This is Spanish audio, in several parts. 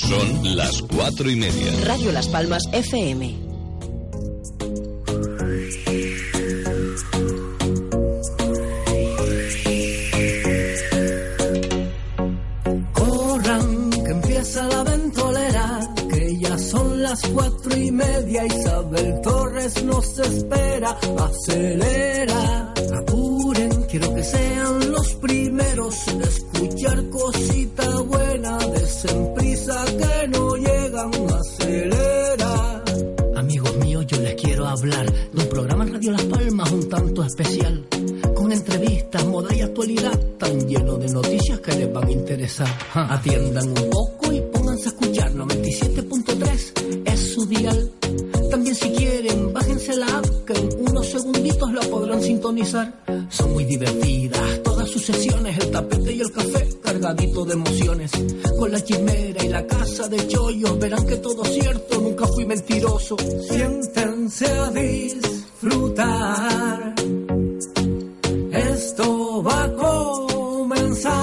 Son las cuatro y media. Radio Las Palmas FM. Corran, que empieza la ventolera, que ya son las cuatro y media. Isabel Torres nos espera, acelera, apuren, quiero que sean los primeros en escuchar cosita buena, desen prisa que no llegan, acelera. Amigos míos, yo les quiero hablar de un programa en Radio Las Palmas un tanto especial, con entrevistas, moda y actualidad, tan lleno de noticias que les van a interesar. Ja, Atiendan un poco y pónganse a escuchar, 97.3 es su dial. Podrán sintonizar. Son muy divertidas todas sus sesiones, el tapete y el café cargadito de emociones. Con la chimera y la casa de chollos, verán que todo cierto, nunca fui mentiroso. Siéntense a disfrutar. Esto va a comenzar.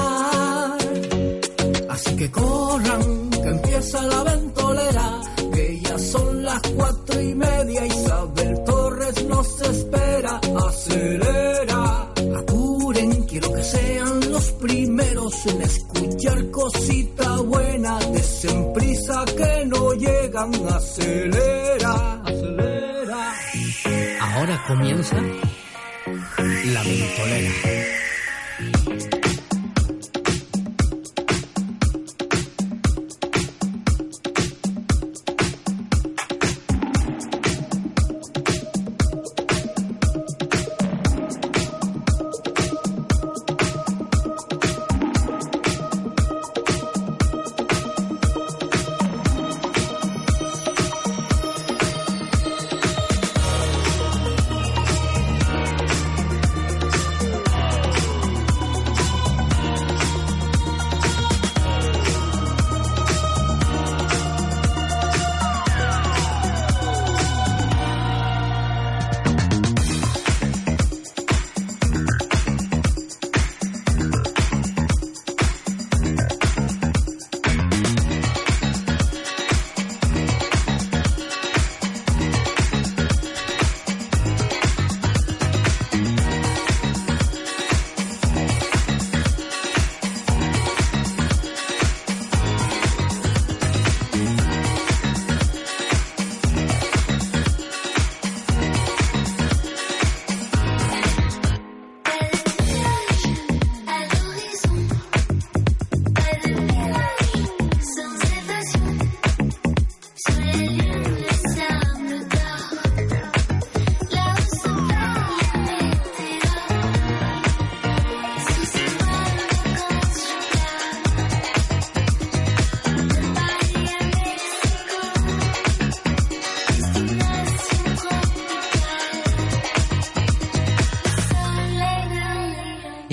Así que corran, que empieza la ventolera, acelera. Apuren, quiero que sean los primeros en escuchar cosita buena. Desen prisa que no llegan, acelera, acelera. Ahora comienza la ventolera.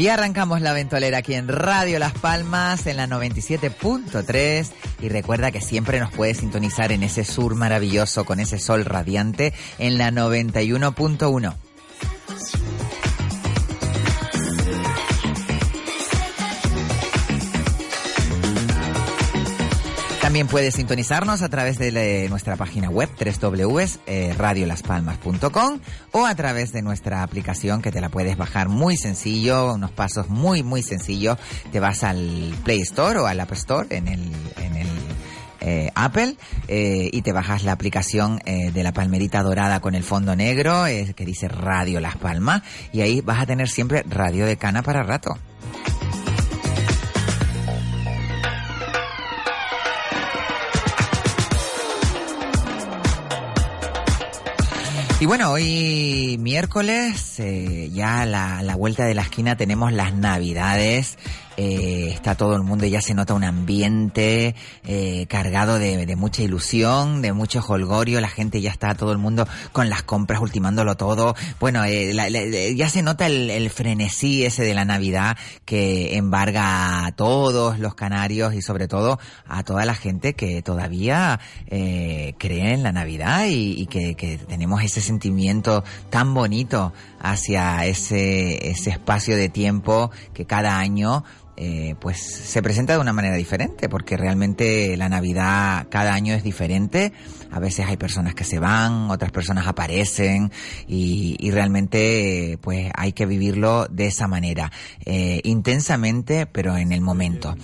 Y arrancamos la ventolera aquí en Radio Las Palmas en la 97.3 y recuerda que siempre nos puedes sintonizar en ese sur maravilloso con ese sol radiante en la 91.1. Puedes sintonizarnos a través de la- nuestra página web www.radiolaspalmas.com o a través de nuestra aplicación que te la puedes bajar muy sencillo, unos pasos muy muy sencillos. Te vas al Play Store o al App Store en el, eh, Apple eh, y te bajas la aplicación eh, de la palmerita dorada con el fondo negro eh, que dice Radio Las Palmas y ahí vas a tener siempre radio de cana para rato. Y bueno, hoy miércoles, eh, ya a la, la vuelta de la esquina tenemos las navidades eh, está todo el mundo, ya se nota un ambiente eh, cargado de, de, mucha ilusión, de mucho holgorio, la gente ya está todo el mundo con las compras, ultimándolo todo. Bueno, eh, la, la, ya se nota el, el, frenesí ese de la Navidad que embarga a todos los canarios y sobre todo a toda la gente que todavía eh, cree en la Navidad y, y que, que tenemos ese sentimiento tan bonito hacia ese, ese espacio de tiempo que cada año eh, pues se presenta de una manera diferente, porque realmente la Navidad cada año es diferente. A veces hay personas que se van, otras personas aparecen y, y realmente pues hay que vivirlo de esa manera, eh, intensamente, pero en el momento.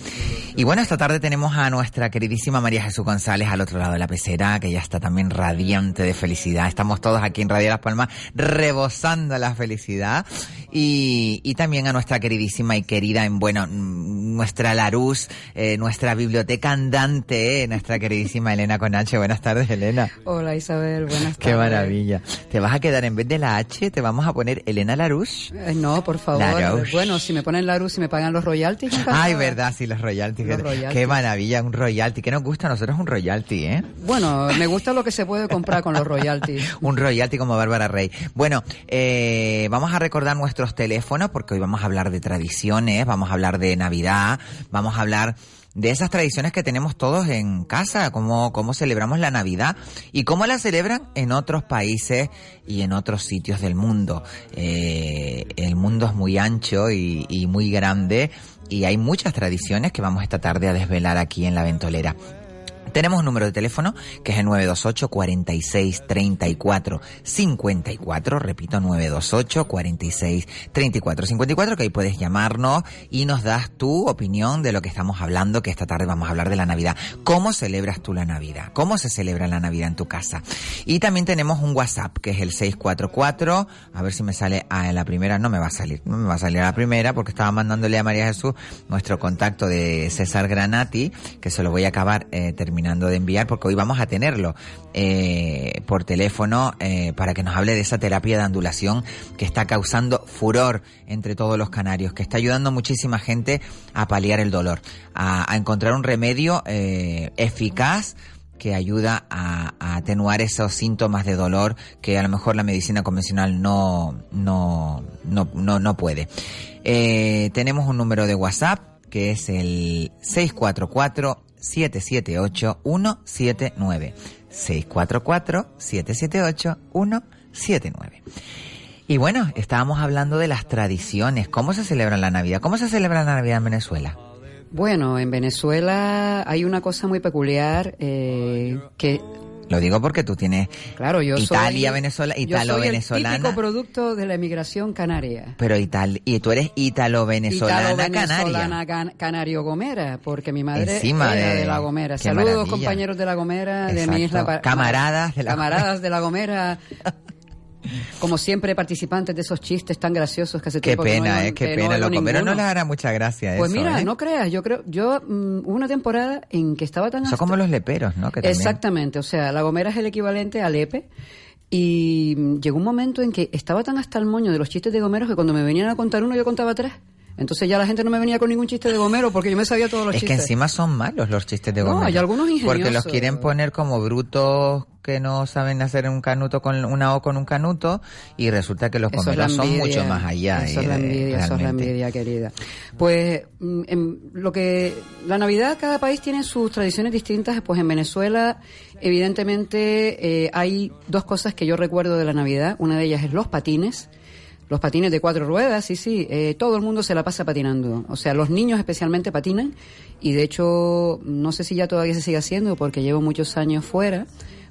Y bueno, esta tarde tenemos a nuestra queridísima María Jesús González al otro lado de la pecera, que ya está también radiante de felicidad. Estamos todos aquí en Radio Las Palmas rebosando la felicidad. Y, y también a nuestra queridísima y querida, en bueno, nuestra Larus, eh, nuestra biblioteca andante, eh, nuestra queridísima Elena Conache. Buenas tardes, Elena. Hola Isabel, buenas tardes. Qué maravilla. Te vas a quedar en vez de la H, te vamos a poner Elena Larus. Eh, no, por favor. Larouche. Bueno, si me ponen Larus y me pagan los royalties. Ay, verdad, sí, los royalties. Los royalties. Qué maravilla, un royalty. ¿Qué nos gusta a nosotros un royalty, eh? Bueno, me gusta lo que se puede comprar con los royalties. un royalty como Bárbara Rey. Bueno, eh, vamos a recordar nuestros teléfonos porque hoy vamos a hablar de tradiciones, vamos a hablar de Navidad, vamos a hablar de esas tradiciones que tenemos todos en casa, cómo, cómo celebramos la Navidad y cómo la celebran en otros países y en otros sitios del mundo. Eh, el mundo es muy ancho y, y muy grande y hay muchas tradiciones que vamos esta tarde a desvelar aquí en la ventolera. Tenemos un número de teléfono que es el 928 46 34 54. Repito, 928 46 34 54, que ahí puedes llamarnos y nos das tu opinión de lo que estamos hablando, que esta tarde vamos a hablar de la Navidad. ¿Cómo celebras tú la Navidad? ¿Cómo se celebra la Navidad en tu casa? Y también tenemos un WhatsApp que es el 644. A ver si me sale a la primera. No me va a salir. No me va a salir a la primera porque estaba mandándole a María Jesús nuestro contacto de César Granati, que se lo voy a acabar eh, terminando de enviar porque hoy vamos a tenerlo eh, por teléfono eh, para que nos hable de esa terapia de andulación que está causando furor entre todos los canarios, que está ayudando a muchísima gente a paliar el dolor, a, encontrar un remedio eh, eficaz que ayuda a, atenuar esos síntomas de dolor que a lo mejor la medicina convencional no, no, no, no, no puede. Tenemos un número de WhatsApp que es el 644 778-179. 644-778-179. Y bueno, estábamos hablando de las tradiciones. ¿Cómo se celebra la Navidad? ¿Cómo se celebra la Navidad en Venezuela? Bueno, en Venezuela hay una cosa muy peculiar eh, que lo digo porque tú tienes claro, yo Italia, soy, Venezuela, italo venezolana. El típico producto de la emigración canaria. Pero Ital y tú eres italo venezolana, italo -venezolana canaria. canario Gomera, porque mi madre Encima era de, de, la Gomera. Saludos maravilla. compañeros de la Gomera, de Exacto. mi isla. Camaradas de la Camaradas de la Gomera. Como siempre, participantes de esos chistes tan graciosos que hace Qué tiempo que no pena, eh, qué que no pena. oigo Los comeros no les hará mucha gracia Pues eso, mira, ¿eh? no creas, yo creo, yo mm, hubo una temporada en que estaba tan Son hasta- como los leperos, ¿no? Que también- Exactamente, o sea, la Gomera es el equivalente al EPE. Y mm, llegó un momento en que estaba tan hasta el moño de los chistes de gomeros que cuando me venían a contar uno yo contaba tres. Entonces ya la gente no me venía con ningún chiste de gomero porque yo me sabía todos los Es que chistes. encima son malos los chistes de No, Gómez. hay algunos Porque los ingeniosos. quieren poner como brutos que no saben hacer un canuto con una O con un canuto y resulta que los Eso la comeros son mucho más allá. Eso es la eh, envidia, eso es la envidia, querida. Pues mm, en lo que la Navidad, cada país tiene sus tradiciones distintas. Pues en Venezuela, evidentemente, eh, hay dos cosas que yo recuerdo de la Navidad. Una de ellas es los patines. Los patines de cuatro ruedas, sí, sí, eh, todo el mundo se la pasa patinando. O sea, los niños especialmente patinan y de hecho, no sé si ya todavía se sigue haciendo porque llevo muchos años fuera,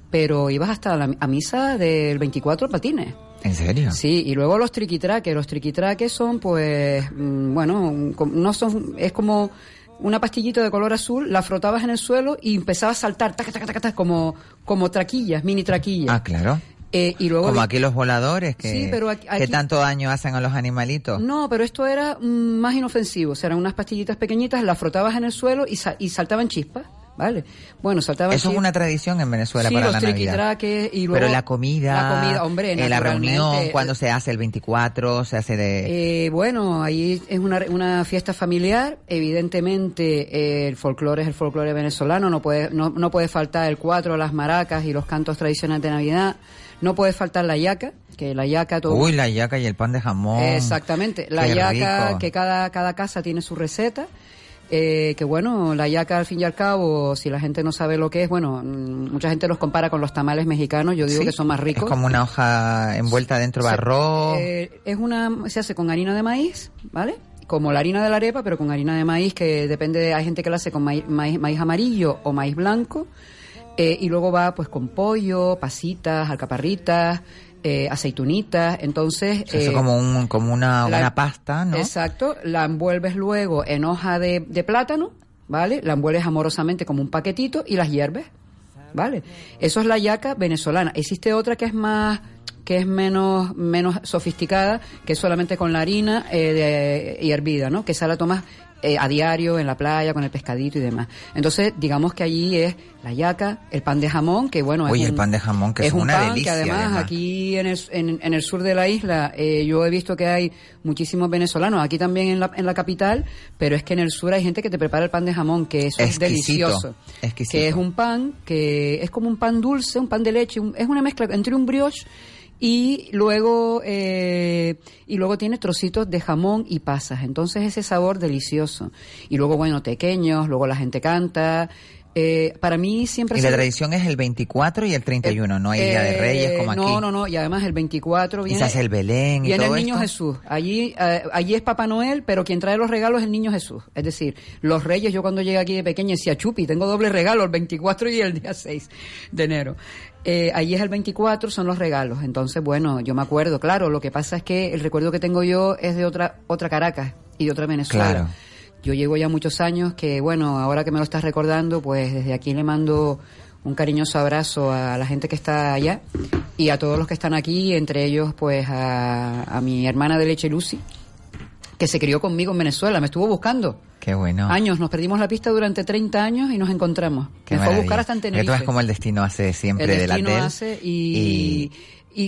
pero ibas hasta la, a misa del 24 patines. ¿En serio? Sí, y luego los triquitraques. Los triquitraques son, pues, mm, bueno, no son, es como una pastillita de color azul, la frotabas en el suelo y empezaba a saltar, taca, taca, taca, taca, como, como traquillas, mini traquillas. Ah, claro. Eh, y luego Como aquí los voladores que, Sí, pero aquí- que aquí- tanto daño hacen a los animalitos. No, pero esto era mm, más inofensivo. O sea, eran unas pastillitas pequeñitas, las frotabas en el suelo y, sa- y saltaban chispas. ¿vale? Bueno, saltaban... Eso es una tradición en Venezuela Sí, para los la Navidad. triquitraques y luego... Pero la comida, La comida, hombre, eh, la reunión, cuando se hace el 24, se hace de... Eh, bueno, ahí es una, una fiesta familiar. Evidentemente, eh, el folclore es el folclore venezolano. No puede, no, no puede faltar el cuatro, las maracas y los cantos tradicionales de Navidad. No puede faltar la yaca, que la yaca todo. Uy, la yaca y el pan de jamón. Exactamente. La Qué yaca, rico. que cada, cada casa tiene su receta. Eh, que bueno, la yaca al fin y al cabo, si la gente no sabe lo que es, bueno, mm, mucha gente los compara con los tamales mexicanos, yo digo Sí, que son más ricos. Es como una hoja envuelta dentro de arroz. eh, es una, se hace con harina de maíz, ¿vale? Como la harina de la arepa, pero con harina de maíz, que depende, de, hay gente que la hace con maíz, maíz, maíz amarillo o maíz blanco, eh, y luego va pues con pollo, pasitas, alcaparritas, eh, aceitunitas, entonces... Hace eh, como, un, como una, la- una pasta, ¿no? Exacto, la envuelves luego en hoja de, de plátano, ¿vale? La envuelves amorosamente como un paquetito y las hierves, ¿vale? Eso es la yaca venezolana. Existe otra que es más que es menos menos sofisticada, que es solamente con la harina eh, de- y hervida, ¿no? Que esa la tomas eh, a diario en la playa con el pescadito y demás. Entonces, digamos que allí es la yaca, el pan de jamón, que bueno, Oye, es el un- pan de jamón, que es un una pan delicia, Que además, además. aquí en el, en, en el sur de la isla eh, yo he visto que hay muchísimos venezolanos, aquí también en la, en la capital, pero es que en el sur hay gente que te prepara el pan de jamón, que eso es delicioso. exquisito. Que es un pan que es como un pan dulce, un pan de leche, un- es una mezcla entre un brioche y luego eh, y luego tiene trocitos de jamón y pasas. Entonces ese sabor delicioso. Y luego bueno pequeños luego la gente canta eh, para mí siempre Y la tradición es el 24 y el 31, no hay Día de eh, Reyes como aquí. No, no, no, y además el 24 Y viene... hace el Belén y viene todo el niño esto. Jesús. Allí, eh, allí es Papá Noel, pero quien trae los regalos es el niño Jesús. Es decir, los reyes, yo cuando llegué aquí de pequeña decía, chupi, tengo doble regalo el 24 y el día 6 de enero. Eh, allí es el 24, son los regalos. Entonces, bueno, yo me acuerdo, claro, lo que pasa es que el recuerdo que tengo yo es de otra, otra Caracas y de otra Venezuela. Claro. Yo llevo ya muchos años que, bueno, ahora que me lo estás recordando, pues desde aquí le mando un cariñoso abrazo a la gente que está allá y a todos los que están aquí, entre ellos, pues a, a mi hermana de leche Lucy, que se crió conmigo en Venezuela, me estuvo buscando. Qué bueno. Años, nos perdimos la pista durante 30 años y nos encontramos. Qué me fue a buscar hasta en Que tú Tenerife. ves como el destino hace siempre El de la destino hace y, y...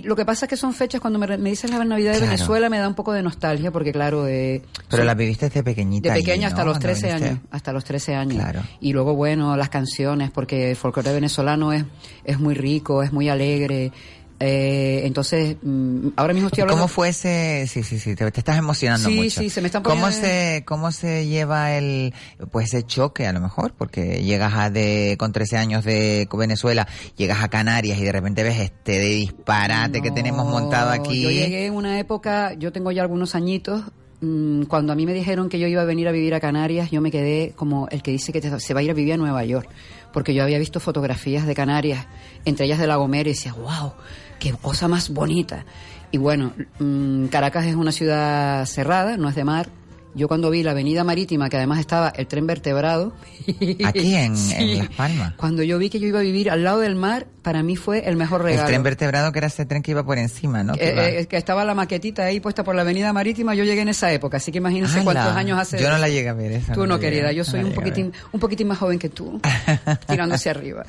lo que pasa es que son fechas, cuando me, me dices la Navidad de Claro. Venezuela me da un poco de nostalgia porque claro, eh, Pero son- la viviste desde pequeñita. de allí, pequeña hasta los Cuando 13 viniste. años, hasta los 13 años. Claro. Y luego, bueno, las canciones, porque el folclore venezolano es, es muy rico, es muy alegre. Eh, entonces, mm, ahora mismo estoy hablando... ¿Cómo fue ese? Sí, sí, sí, te, te estás emocionando Sí, mucho. sí, se me están ¿Cómo poniendo- se, cómo se lleva el, pues ese choque a lo mejor? Porque llegas a de, con 13 años de Venezuela, llegas a Canarias y de repente ves este de disparate que tenemos montado aquí. Yo llegué en una época, yo tengo ya algunos añitos, mm, cuando a mí me dijeron que yo iba a venir a vivir a Canarias, yo me quedé como el que dice que te- se va a ir a vivir a Nueva York, porque yo había visto fotografías de Canarias, entre ellas de La Gomera, y decía, wow, qué cosa más bonita. Y bueno, mm, Caracas es una ciudad cerrada, no es de mar. Yo cuando vi la avenida marítima, que además estaba el tren vertebrado. Aquí en, Sí. en Las Palmas. Cuando yo vi que yo iba a vivir al lado del mar, para mí fue el mejor regalo. El tren vertebrado que era ese tren que iba por encima, ¿no? Que Eh, eh, que estaba la maquetita ahí puesta por la avenida marítima, yo llegué en esa época, así que imagínense cuántos años hace. Yo no la llegué a ver esa. Tú no no, querida, yo soy un poquitín, un poquitín más joven que tú, tirando hacia arriba.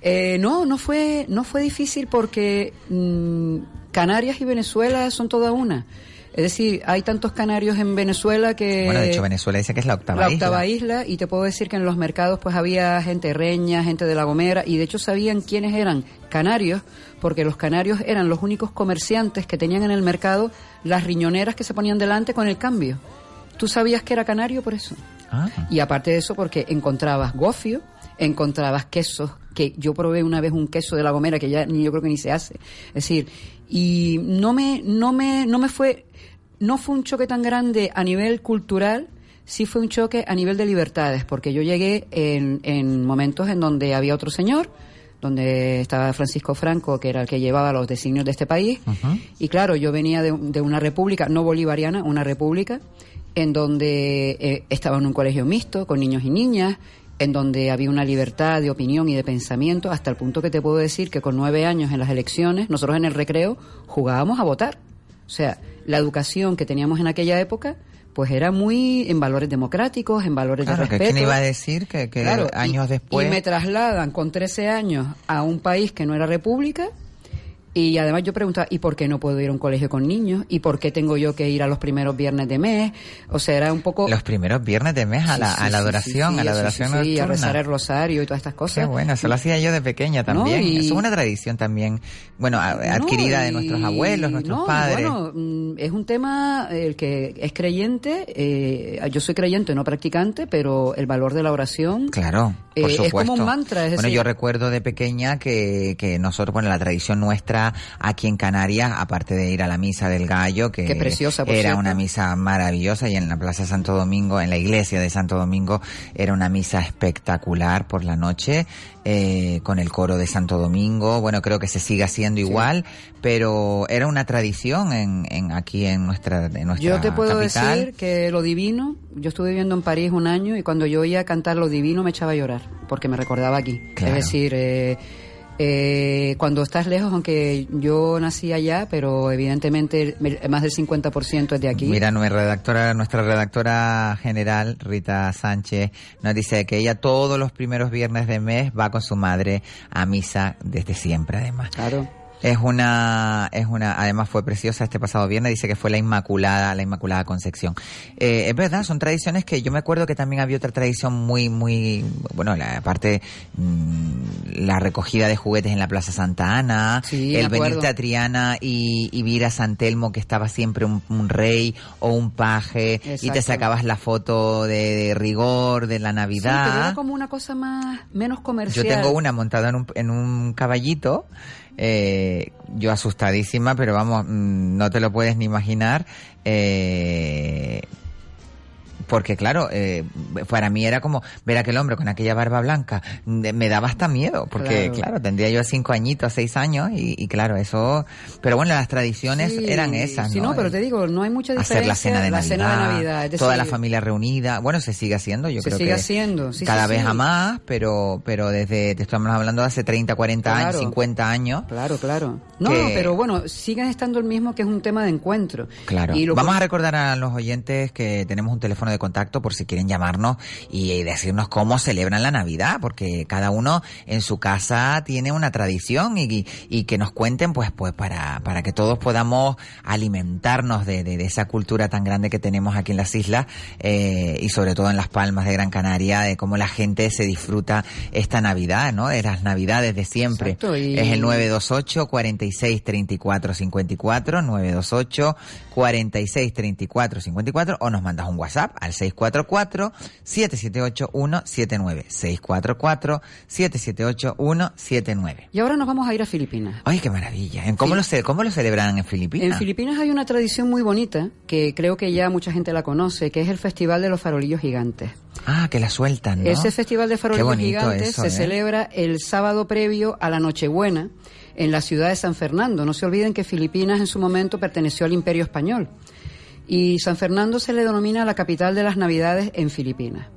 Eh, no, no fue, no fue difícil porque mm, Canarias y Venezuela son toda una. Es decir, hay tantos canarios en Venezuela que... Bueno, de hecho, Venezuela dice que es la octava la isla. octava isla. y te puedo decir que en los mercados pues había gente reña, gente de La Gomera y de hecho sabían quiénes eran canarios porque los canarios eran los únicos comerciantes que tenían en el mercado las riñoneras que se ponían delante con el cambio. ¿Tú sabías que era canario por eso? Ah. Y aparte de eso porque encontrabas gofio, encontrabas quesos, que yo probé una vez un queso de La Gomera que ya ni yo creo que ni se hace. Es decir, y no me no me no me fue no fue un choque tan grande a nivel cultural, sí fue un choque a nivel de libertades, porque yo llegué en, en momentos en donde había otro señor, donde estaba Francisco Franco, que era el que llevaba los designios de este país, y claro, yo venía de, de una república, no bolivariana, una república, en donde eh, estaba en un colegio mixto, con niños y niñas, en donde había una libertad de opinión y de pensamiento, hasta el punto que te puedo decir que con nueve años en las elecciones, nosotros en el recreo jugábamos a votar. O sea, la educación que teníamos en aquella época pues era muy en valores democráticos, en valores Claro, de respeto. quién iba a decir que, que Claro, años y- después... Y me trasladan con 13 años a un país que no era república. Y además yo preguntaba, ¿y por qué no puedo ir a un colegio con niños? ¿Y por qué tengo yo que ir a los primeros viernes de mes? O sea, era un poco... Los primeros viernes de mes a Sí, la, sí, a la sí, adoración, sí, a la sí, adoración sí, sí, a rezar el rosario y todas estas cosas. Qué bueno, eso lo hacía yo de pequeña No, también. y- Es una tradición también, bueno, adquirida de No, y- nuestros abuelos, nuestros no, padres. Bueno, mm, es un tema, eh, el que es creyente, eh, yo soy creyente, no practicante, pero el valor de la oración. Claro, por Eh, es como un mantra, es bueno, yo recuerdo de pequeña que, que nosotros, bueno, la tradición nuestra aquí en Canarias, aparte de ir a la misa del gallo, que Qué preciosa, era cierto. una misa maravillosa y en la Plaza Santo Domingo, en la iglesia de Santo Domingo, era una misa espectacular por la noche, eh, con el coro de Santo Domingo. Bueno, creo que se sigue haciendo igual, pero era una tradición en, en aquí en nuestra, en nuestra Yo te puedo capital. decir que lo divino, yo estuve viviendo en París un año y cuando yo oía cantar lo divino me echaba a llorar, porque me recordaba aquí. Claro. Es decir, eh, eh, cuando estás lejos, aunque yo nací allá, pero evidentemente me- más del 50% es de aquí. Mira, nuestra redactora, nuestra redactora general, Rita Sánchez, nos dice que ella todos los primeros viernes de mes va con su madre a misa desde siempre, además. Claro. Es una, es una, además fue preciosa este pasado viernes, dice que fue la Inmaculada, la Inmaculada Concepción. Eh, es verdad, son tradiciones que yo me acuerdo que también había otra tradición muy, muy, bueno, la parte, mm, la recogida de juguetes en la Plaza Santa Ana, Sí, el venirte a Triana y, y vir a San Telmo que estaba siempre un, un rey o un paje y te sacabas la foto de, de rigor de la Sí, Navidad. pero era como una cosa más, menos comercial. Yo tengo una montada en un, en un caballito, eh, yo asustadísima, pero vamos, mm, no te lo puedes ni imaginar. Eh, porque claro, eh, para mí era como ver a aquel hombre con aquella barba blanca, me daba hasta miedo, porque Claro. claro, tendría yo cinco añitos, seis años, y, y claro, eso, pero bueno, las tradiciones Sí, eran esas, Sí, ¿no? no, pero te digo, no hay mucha diferencia. Hacer la cena de la Navidad, cena de Navidad. es toda la familia reunida, bueno, se sigue haciendo, yo Se creo sigue que haciendo, sí, cada vez a más, pero pero desde te estamos hablando de hace 30, 40 años, Claro. 50 años. Claro, claro. No, que- pero bueno, siguen estando el mismo que es un tema de encuentro. Claro. Y lo Vamos que- a recordar a los oyentes que tenemos un teléfono de contacto por si quieren llamarnos y, y decirnos cómo celebran la Navidad, porque cada uno en su casa tiene una tradición y, y que nos cuenten, pues, pues para, para que todos podamos alimentarnos de, de- de esa cultura tan grande que tenemos aquí en las islas eh, y sobre todo en las Palmas de Gran Canaria, de cómo la gente se disfruta esta Navidad, ¿no? De las Navidades de siempre. Exacto, Es el 928 46 34 54 928 46 34 54 o nos mandas un WhatsApp al 644 778 179 644 778 179 Y ahora nos vamos a ir a Filipinas. Ay, qué maravilla. ¿En ¿Cómo, lo, ¿Cómo lo celebran en Filipinas? En Filipinas hay una tradición muy bonita que creo que ya mucha gente la conoce, que es el Festival de los Farolillos Gigantes. Ah, que la sueltan, ¿no? Ese Festival de Farolillos Gigantes eso, se ¿eh? celebra el sábado previo a la Nochebuena en la ciudad de San Fernando. No se olviden que Filipinas en su momento perteneció al Imperio Español. Y San Fernando se le denomina la capital de las Navidades en Filipinas.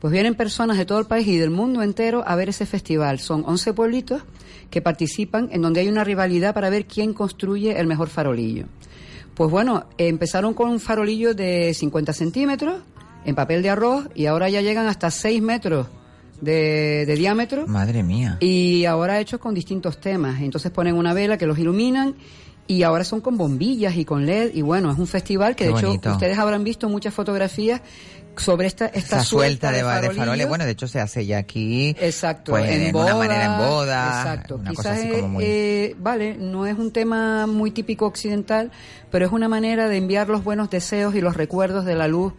Pues vienen personas de todo el país y del mundo entero a ver ese festival. Son 11 pueblitos que participan en donde hay una rivalidad para ver quién construye el mejor farolillo. Pues bueno, empezaron con un farolillo de 50 centímetros en papel de arroz y ahora ya llegan hasta 6 metros de, de diámetro Madre mía. y ahora hechos con distintos temas. Entonces ponen una vela que los iluminan y ahora son con bombillas y con LED y bueno, es un festival que Qué de hecho bonito. ustedes habrán visto muchas fotografías sobre esta esta Esa suelta de, de, ba- de faroles, bueno, de hecho se hace ya aquí. Exacto, pues, en boda. una manera en boda. Exacto, Una quizás cosa así como muy. eh, vale, no es un tema muy típico occidental, pero es una manera de enviar los buenos deseos y los recuerdos de la luz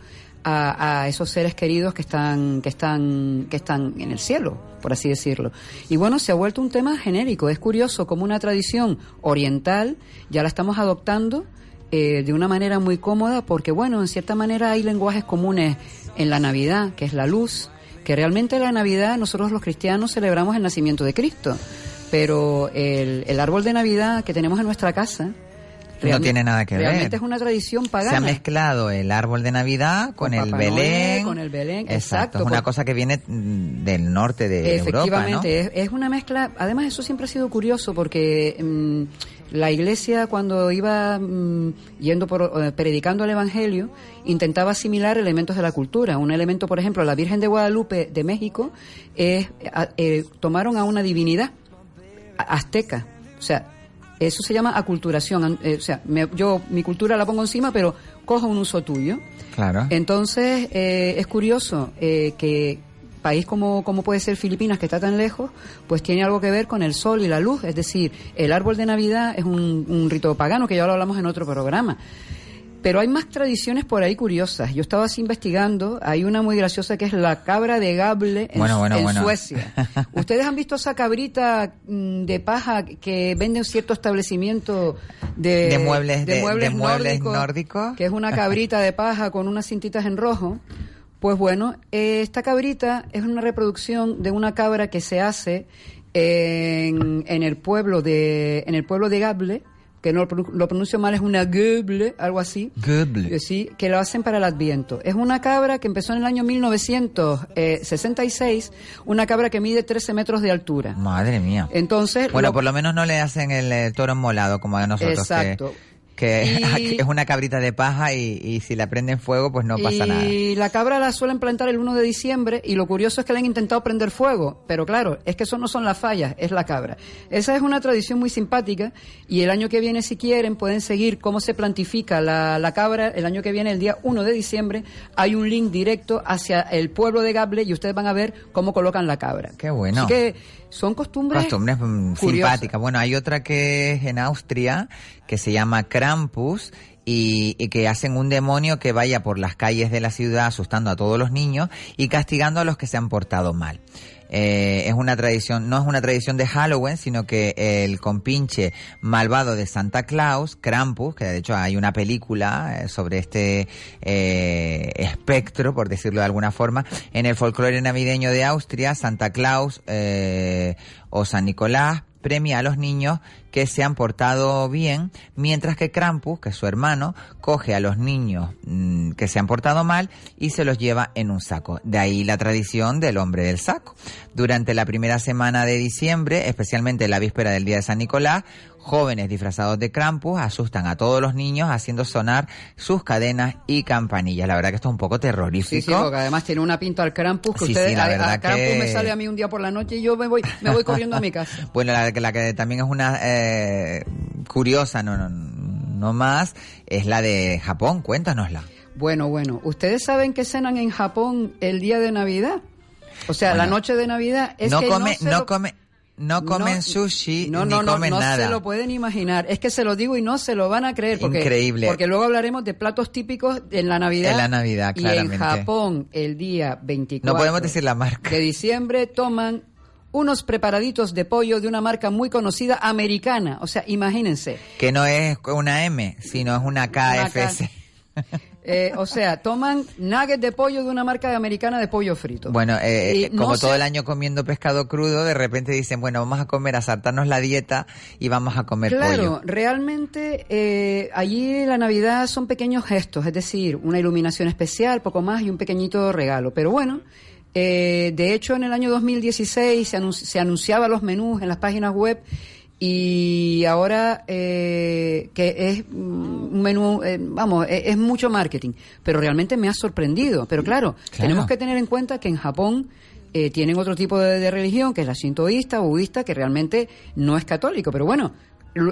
a, esos seres queridos que están que están que están en el cielo, por así decirlo. Y bueno, se ha vuelto un tema genérico. Es curioso como una tradición oriental ya la estamos adoptando eh, de una manera muy cómoda, porque bueno, en cierta manera hay lenguajes comunes en la Navidad, que es la luz, que realmente la Navidad nosotros los cristianos celebramos el nacimiento de Cristo, pero el, el árbol de Navidad que tenemos en nuestra casa, no tiene nada que ver. Realmente es una tradición pagana. Se ha mezclado el árbol de Navidad con, el Belén. con el Belén, exacto. es una cosa que viene del norte de Europa, Efectivamente, es, una mezcla. Además, eso siempre ha sido curioso porque mm, la Iglesia cuando iba mm, yendo por eh, predicando el Evangelio intentaba asimilar elementos de la cultura. Un elemento, por ejemplo, la Virgen de Guadalupe de México es eh, tomaron a una divinidad azteca, o sea eso se llama aculturación. Eh, o sea, yo mi cultura la pongo encima, pero cojo un uso tuyo. Claro. Entonces, eh, es curioso eh, que país como, como puede ser Filipinas, que está tan lejos, pues tiene algo que ver con el sol y la luz. Es decir, el árbol de Navidad es un, un rito pagano, que ya lo hablamos en otro programa. Pero hay más tradiciones por ahí curiosas. Yo estaba así investigando, hay una muy graciosa que es la cabra de Gable en, Suecia. ¿Ustedes han visto esa cabrita mm, de paja que vende un cierto establecimiento de, muebles, de, muebles, nórdicos, Que es una cabrita de paja con unas cintitas en rojo. Pues bueno, esta cabrita es una reproducción de una cabra que se hace en, en el pueblo de en el pueblo de Gable que no lo pronuncio mal, es una Goeble, algo así. Goeble. Eh, sí, que lo hacen para el Adviento. Es una cabra que empezó en el año 1966, una cabra que mide 13 metros de altura. Madre mía. Entonces... Bueno, por lo menos no le hacen el, toro molado como a nosotros. Exacto que es una cabrita de paja y, si la prenden fuego pues no pasa nada. Y la cabra la suelen plantar el 1 de diciembre y lo curioso es que le han intentado prender fuego, pero claro, es que eso no son las fallas, es la cabra. Esa es una tradición muy simpática y el año que viene si quieren pueden seguir cómo se plantifica la, la cabra, el año que viene el día 1 de diciembre hay un link directo hacia el pueblo de Gable y ustedes van a ver cómo colocan la cabra. Qué bueno. Así que son costumbres. Costumbres mm, simpáticas. Bueno, hay otra que es en Austria que se llama Krampus y, que hacen un demonio que vaya por las calles de la ciudad asustando a todos los niños y castigando a los que se han portado mal. Eh, es una tradición, no es una tradición de Halloween, sino que el compinche malvado de Santa Claus, Krampus, que de hecho hay una película eh, sobre este eh, espectro, por decirlo de alguna forma, en el folclore navideño de Austria, Santa Claus o San Nicolás premia a los niños que se han portado bien, mientras que Krampus, que es su hermano, coge a los niños mm, que se han portado mal y se los lleva en un saco. De ahí la tradición del hombre del saco. Durante la primera semana de diciembre, especialmente la víspera del día de San Nicolás, jóvenes disfrazados de Krampus asustan a todos los niños haciendo sonar sus cadenas y campanillas. La verdad que esto es un poco terrorífico. Sí, sí, porque además tiene una pinta al Krampus que ustedes, la verdad Krampus me sale a mí un día por la noche y yo me voy, me voy corriendo a mi casa. Bueno, la, la que también es una eh, curiosa, no, no, no más, es la de Japón. Cuéntanosla. Bueno, bueno, ¿ustedes saben que cenan en Japón el día de Navidad? O sea, la noche de Navidad es no que come, no, no come no comen sushi no, ni comen no, nada. No se lo pueden imaginar. Es que se lo digo y no se lo van a creer. Porque, Increíble. Porque luego hablaremos de platos típicos en la Navidad. En la Navidad, claramente. Y en Japón, el día 24 no podemos decir la marca. de diciembre, toman unos preparaditos de pollo de una marca muy conocida americana. O sea, imagínense. Que no es una M, sino es una KFC. Eh, o sea, toman nuggets de pollo de una marca americana de pollo frito. Bueno, eh, como todo el año comiendo pescado crudo, de repente dicen, bueno, vamos a comer, a saltarnos la dieta y vamos a comer pollo. Claro, realmente eh, allí la Navidad son pequeños gestos, es decir, una iluminación especial, poco más y un pequeñito regalo. Pero bueno, de hecho en el año 2016 se, se anunciaba los menús en las páginas web y ahora eh, que es un menú, eh, vamos, e, es, mucho marketing, pero realmente me ha sorprendido. Pero claro, tenemos que tener en cuenta que en Japón eh, tienen otro tipo de, de, religión, que es la sintoísta, budista, que realmente no es católico. Pero bueno,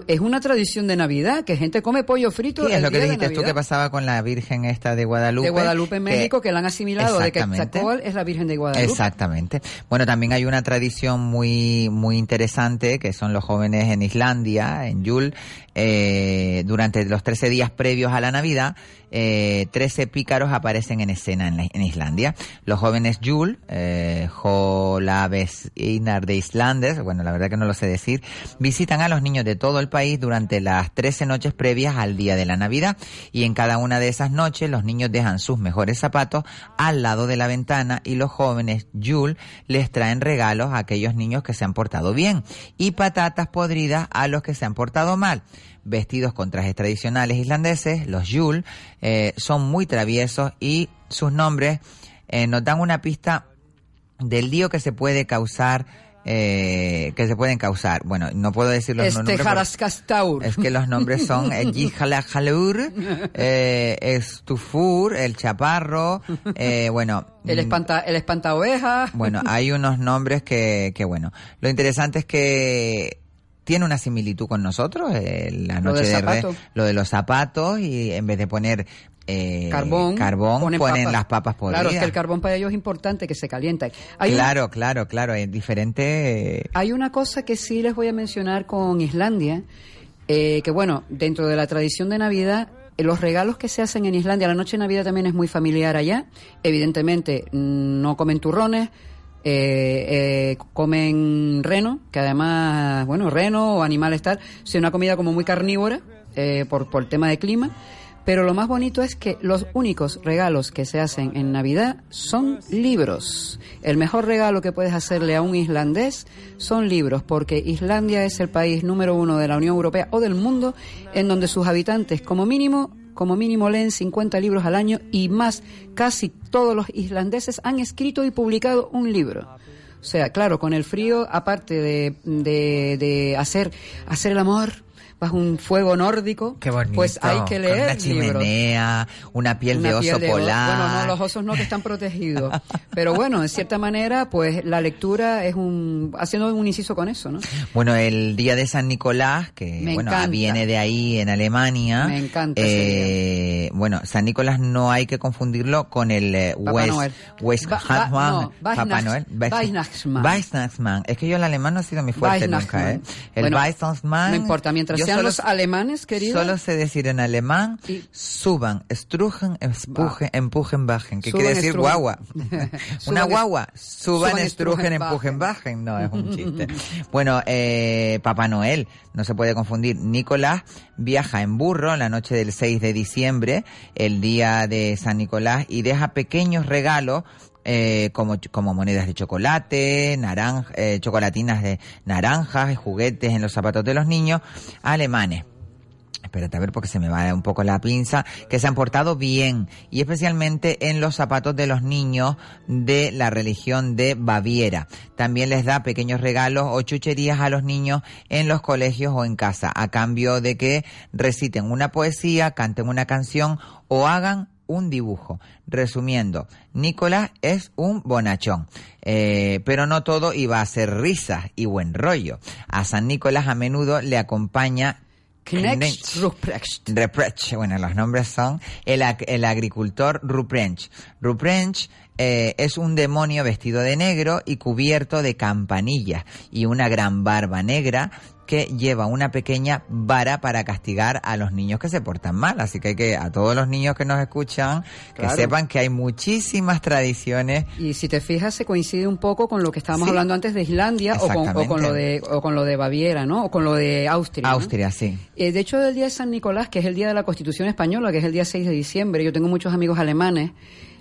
es una tradición de Navidad, que gente come pollo frito. Sí, es lo que dijiste tú que pasaba con la Virgen esta de Guadalupe. De Guadalupe en México, que, la han asimilado de que es la Virgen de Guadalupe. Exactamente. Bueno, también hay una tradición muy, muy interesante, que son los jóvenes en Islandia, en Yule, eh, durante los 13 días previos a la Navidad, eh, 13 pícaros aparecen en escena en, Islandia. Los jóvenes Jul, eh, Jolaves Inar de Islandes, bueno, la verdad que no lo sé decir, visitan a los niños de todo el país durante las 13 noches previas al día de la Navidad. Y en cada una de esas noches los niños dejan sus mejores zapatos al lado de la ventana y los jóvenes Yule les traen regalos a aquellos niños que se han portado bien y patatas podridas a los que se han portado mal vestidos con trajes tradicionales islandeses, los Yule, eh, son muy traviesos y sus nombres eh, nos dan una pista del lío que se puede causar eh, que se pueden causar. Bueno, no puedo decir los este nombres. Es que los nombres son el Yijalajalur, eh, Estufur, el Chaparro, eh, bueno. El, espanta, el espantaoveja. Bueno, hay unos nombres que, que, bueno. Lo interesante es que tiene una similitud con nosotros, eh, la Lo noche de. Re- lo de los zapatos y en vez de poner eh, carbón, carbón ponen, papas. las papas podridas. Claro, es que el carbón para ellos es importante que se calienta. Hay, claro, claro, claro, es diferente. eh, hay una cosa que sí les voy a mencionar con Islandia, eh, que bueno, dentro de la tradición de Navidad, eh, los regalos que se hacen en Islandia, la noche de Navidad también es muy familiar allá. Evidentemente, mm, no comen turrones. Eh, eh, comen reno, que además, bueno, reno o animales tal, es una comida como muy carnívora eh, por, por el tema de clima. Pero lo más bonito es que los únicos regalos que se hacen en Navidad son libros. El mejor regalo que puedes hacerle a un islandés son libros, porque Islandia es el país número uno de la Unión Europea o del mundo en donde sus habitantes, como mínimo, como mínimo leen 50 libros al año y más, casi todos los islandeses han escrito y publicado un libro. O sea, claro, con el frío, aparte de, de, de hacer, hacer el amor bajo un fuego nórdico, Qué bonito. pues hay que Con leer una libros. chimenea, una piel Una de oso piel de polar. Bueno, no, los osos no que están protegidos. Pero bueno, en cierta manera, pues la lectura es un, haciendo un inciso con eso, ¿no? Bueno, el día de San Nicolás, que Me bueno, encanta. viene de ahí en Alemania. Me encanta Eh, bueno, San Nicolás no hay que confundirlo con el eh, Papá West, Noel. West Ba- ba- no, Papá Noel. Weihnachts- Weihnachtsmann. Weihnachtsmann. Es que yo el alemán no ha sido muy fuerte nunca, ¿eh? El Bueno. No importa, mientras sean solo- los alemanes. Solo sé decir en alemán, Y- suban, strujen, empujen, empujen, bajen. ¿Qué Suban, quiere decir estrujen. guagua? Una guagua, suban, suban, estrujen, estrujen, empujen, bajen. No, es un chiste. bueno, eh, Papá Noel, no se puede confundir. Nicolás viaja en burro la noche del 6 de diciembre, el día de San Nicolás, y deja pequeños regalos eh, como, como monedas de chocolate, naranja, eh, chocolatinas de naranjas, juguetes en los zapatos de los niños alemanes espérate a ver porque se me va un poco la pinza, que se han portado bien y especialmente en los zapatos de los niños de la religión de Baviera. También les da pequeños regalos o chucherías a los niños en los colegios o en casa, a cambio de que reciten una poesía, canten una canción o hagan un dibujo. Resumiendo, Nicolás es un bonachón, eh, pero no todo iba a ser risas y buen rollo. A San Nicolás a menudo le acompaña Knecht. Ruprecht. Ruprecht, bueno, los nombres son el, el agricultor Ruprecht. Ruprecht eh, es un demonio vestido de negro y cubierto de campanillas y una gran barba negra que lleva una pequeña vara para castigar a los niños que se portan mal. Así que hay que, a todos los niños que nos escuchan, que sepan que hay muchísimas tradiciones Y si te fijas, se coincide un poco con lo que estábamos Sí. hablando antes de Islandia o con, o con Exactamente. lo de o con lo de Baviera, ¿no? O con lo de Austria. ¿no? Austria, sí. Eh, de hecho, el día de San Nicolás, que es el día de la Constitución Española, que es el día 6 de diciembre, yo tengo muchos amigos alemanes,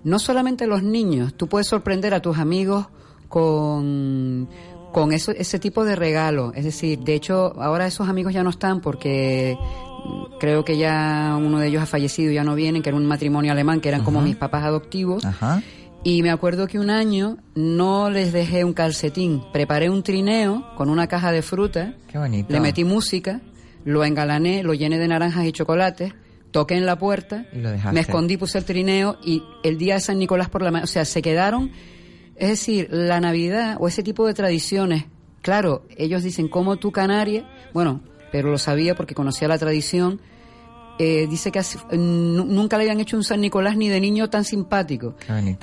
no solamente los niños, tú puedes sorprender a tus amigos con, con eso, ese tipo de regalo. Es decir, de hecho, ahora esos amigos ya no están porque mm, creo que ya uno de ellos ha fallecido, ya no vienen, que era un matrimonio alemán, que eran como mis papás adoptivos. Ajá. Y me acuerdo que un año no les dejé un calcetín, preparé un trineo con una caja de fruta, Qué bonito. le metí música, lo engalané, lo llené de naranjas y chocolates, toqué en la puerta, me escondí, puse el trineo y el día de San Nicolás por la mañana, o sea, se quedaron, es decir, la Navidad o ese tipo de tradiciones, claro, ellos dicen, como tú Canaria? Bueno, pero lo sabía porque conocía la tradición. Eh, dice que así- nu- nunca le habían hecho un San Nicolás ni de niño tan simpático.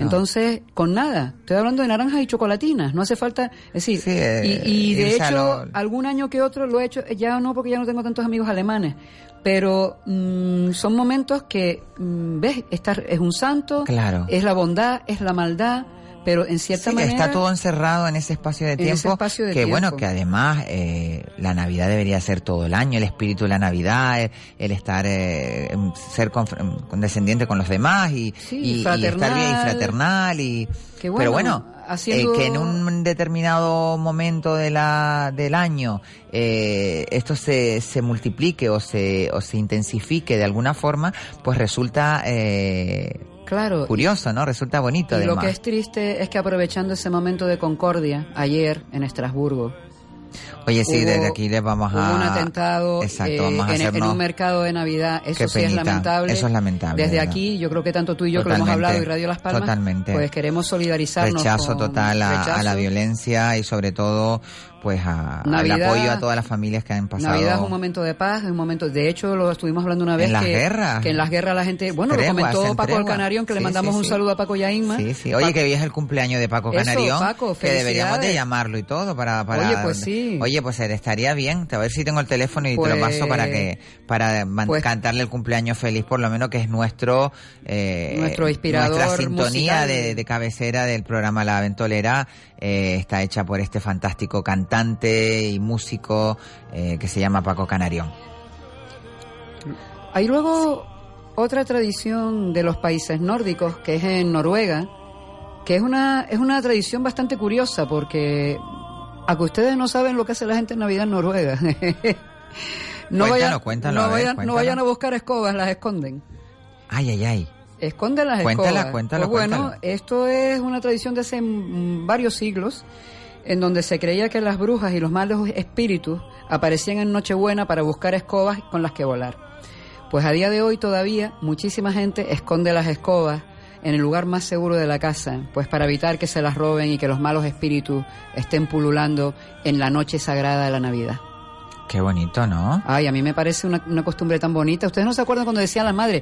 Entonces, con nada. Estoy hablando de naranjas y chocolatinas. No hace falta. Es decir, Sí, eh, y, y de irse a hecho, algún año que otro lo he hecho. Ya no, porque ya no tengo tantos amigos alemanes. Pero mm, son momentos que, mm, ¿ves? Esta es un santo. Claro. Es la bondad, es la maldad. Pero en cierta Sí, manera está todo encerrado en ese espacio de tiempo. ese espacio de que bueno, que además eh, la Navidad debería ser todo el año, el espíritu de la Navidad, el, el estar, eh, ser condescendiente con los demás y, Sí, y- y estar bien y fraternal. Y, Que bueno, pero bueno, haciendo- eh, que en un determinado momento de la, del año eh, esto se, se multiplique o se, o se intensifique de alguna forma, pues resulta eh, claro curioso, ¿no? Resulta bonito y lo que es triste es que aprovechando ese momento de concordia ayer en Estrasburgo Oye, sí, hubo- desde aquí les vamos a... hubo un atentado Exacto, eh, vamos a en, en un mercado de Navidad. Eso Qué sí es lamentable. Eso es lamentable, Desde aquí, yo creo que tanto tú y yo que lo hemos hablado y Radio Las Palmas, Totalmente. pues queremos solidarizarnos. rechazo con- total a, a la violencia y sobre todo pues a, al Navidad- apoyo a todas las familias que han pasado Navidad es un momento de paz, es un momento. De hecho, lo estuvimos hablando una vez. En las que, guerras. Que en las guerras la gente. Bueno, Treguas, lo comentó en Paco treguas. Alcanarión, que le mandamos sí, un sí. saludo a Paco Yainma. Sí, sí. Oye, que hoy es el cumpleaños de Paco Eso, Canarión. Paco, que deberíamos de llamarlo y todo para, para... Oye, pues sí. Oye, pues estaría bien. A ver si tengo el teléfono y te lo Pues- paso para que para man- pues- cantarle el cumpleaños feliz, por lo menos que es nuestro... eh, Nuestro inspirador Nuestra sintonía de cabecera del programa La Ventolera eh, está hecha por este fantástico cantante y músico eh, que se llama Paco Canarión. Hay luego otra tradición de los países nórdicos, que es en Noruega, que es una, es una tradición bastante curiosa, porque a que ustedes no saben lo que hace la gente en Navidad en Noruega. no Cuéntalo, vayan, cuéntalo, no a ver, vayan, no cuéntalo. vayan a buscar escobas, las esconden. Ay, ay, ay. Esconden las Cuéntala, escobas. Pues bueno, esto es una tradición de hace varios siglos, en donde se creía que las brujas y los malos espíritus aparecían en Nochebuena para buscar escobas con las que volar. Pues a día de hoy todavía muchísima gente esconde las escobas en el lugar más seguro de la casa, pues para evitar que se las roben y que los malos espíritus estén pululando en la noche sagrada de la Navidad. Qué bonito, ¿no? Ay, a mí me parece una, una costumbre tan bonita. ¿Ustedes no se acuerdan cuando decía la madre,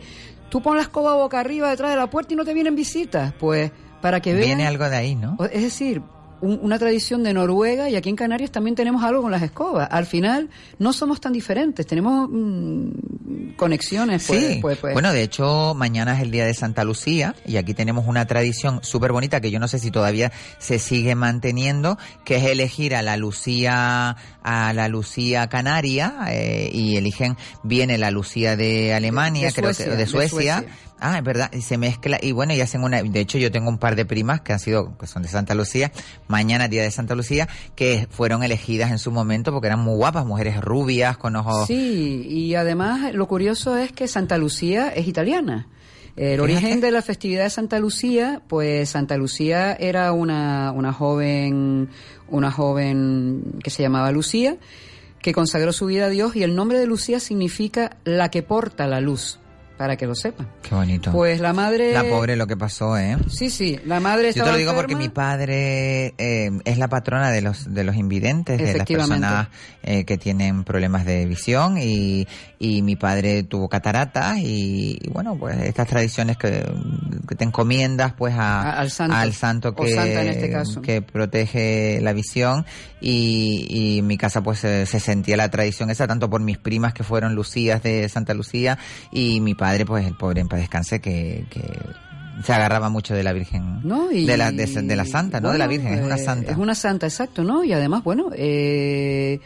tú pon la escoba boca arriba detrás de la puerta y no te vienen visitas? Pues para que vean... Viene algo de ahí, ¿no? Es decir, un- una tradición de Noruega y aquí en Canarias también tenemos algo con las escobas. Al final no somos tan diferentes, tenemos mm, conexiones. Pues, Sí, pues, pues. bueno, de hecho, mañana es el día de Santa Lucía y aquí tenemos una tradición súper bonita que yo no sé si todavía se sigue manteniendo, que es elegir a la Lucía, a la Lucía Canaria eh, y eligen, viene la Lucía de Alemania, De creo que, de de Suecia. Ah, es verdad, y se mezcla, y bueno, y hacen una, de hecho yo tengo un par de primas que han sido, que son de Santa Lucía, mañana día de Santa Lucía, que fueron elegidas en su momento porque eran muy guapas, mujeres rubias, con ojos... Sí, y además lo curioso es que Santa Lucía es italiana. El origen de la festividad de Santa Lucía, pues Santa Lucía era una, una joven, una joven que se llamaba Lucía, que consagró su vida a Dios y el nombre de Lucía significa la que porta la luz, para que lo sepan. Qué bonito. Pues la madre... La pobre lo que pasó, ¿eh? Sí, sí, la madre Yo estaba te lo digo porque mi padre eh, es la patrona de los de los invidentes, de las personas eh, que tienen problemas de visión y, y mi padre tuvo cataratas y, y bueno, pues estas tradiciones que, que te encomiendas pues a, al santo. al santo O que, este caso. que protege la visión y, y en mi casa pues eh, se sentía la tradición esa tanto por mis primas que fueron Lucías de Santa Lucía y mi padre pues el pobre en paz descanse que, que se agarraba mucho de la Virgen ¿no? Y, de la de, de la santa, no de la Virgen, es una eh, santa. Es una santa, exacto, ¿no? Y además, bueno, eh,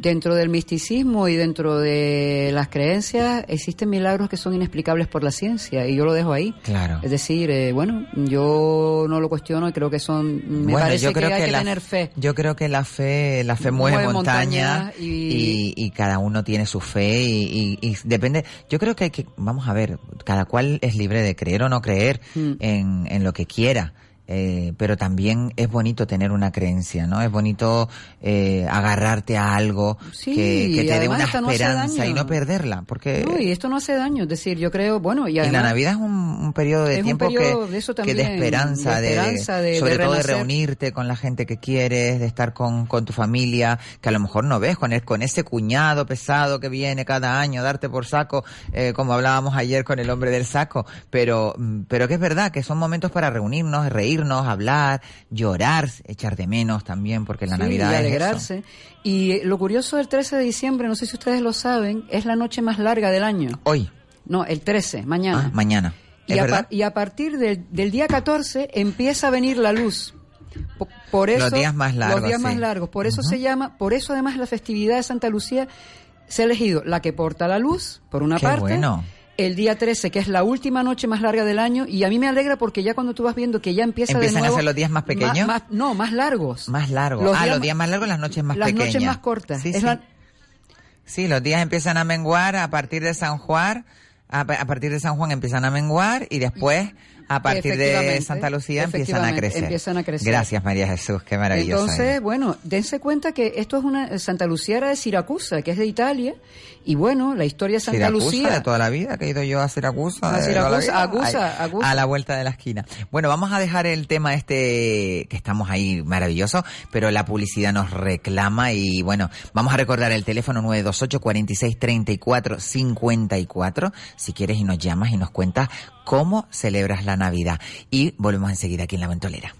dentro del misticismo y dentro de las creencias existen milagros que son inexplicables por la ciencia y yo lo dejo ahí. Claro. Es decir, eh, bueno, yo no lo cuestiono y creo que son, me Bueno, parece yo creo que hay que, la, tener fe. Yo creo que la fe, la fe mueve, Mueve montaña montañas y- y, y cada uno tiene su fe y depende. Yo creo que hay que, vamos a ver, cada cual es libre de creer o no creer Mm. en, en lo que quiera. Eh, pero también es bonito tener una creencia, ¿no? Es bonito eh, agarrarte a algo Sí, que, que y te dé una no esperanza y no perderla, porque No, y esto no hace daño, es decir, yo creo, bueno, y y además... la Navidad es un, un periodo de tiempo periodo que, de eso que también, de esperanza, de de, esperanza, de- de sobre todo de reunirte con la gente que quieres, de estar con, con tu familia, que a lo mejor no ves, con, el- con ese cuñado pesado que viene cada año, darte por saco, eh, como hablábamos ayer con el hombre del saco, pero, mm, pero que es verdad que son momentos para reunirnos, reírnos, hablar, llorar, echar de menos también, porque la Sí, Navidad y es eso. alegrarse. Y eh, lo curioso del 13 de diciembre, no sé si ustedes lo saben, es la noche más larga del año. Hoy, No, el 13, mañana. ah, mañana. Y, ¿Es a, y partir del, del día 14 empieza a venir la luz. Po- Por eso, Los días más largos, Los días más largos. Por eso se llama, por eso además la festividad de Santa Lucía se ha elegido la que porta la luz, por una Qué parte. bueno. El día 13, que es la última noche más larga del año, y a mí me alegra porque ya cuando tú vas viendo que ya empieza ¿Empiezan de a nuevo... ser los días más pequeños? más- no, más largos. Más largo. ah, los días más largos, las noches más las pequeñas. noches más cortas. Sí, Es sí. la- Sí, los días empiezan a menguar a partir de San Juan. A, a partir de San Juan empiezan a menguar y después, a partir de Santa Lucía, empiezan a crecer. empiezan a crecer. Gracias, María Jesús. Qué maravilloso. Entonces, bueno, dense cuenta que esto es una Santa Lucía era de Siracusa, que es de Italia, y bueno, la historia de Santa Siracusa Lucía. de toda la vida, que he ido yo a Siracusa. A Siracusa. Agusa, Agusa. A la vuelta de la esquina. Bueno, vamos a dejar el tema este, que estamos ahí maravilloso, pero la publicidad nos reclama y bueno, vamos a recordar el teléfono 928 46 34 54 si quieres y nos llamas y nos cuentas cómo celebras la Navidad. Y volvemos enseguida aquí en La Ventolera.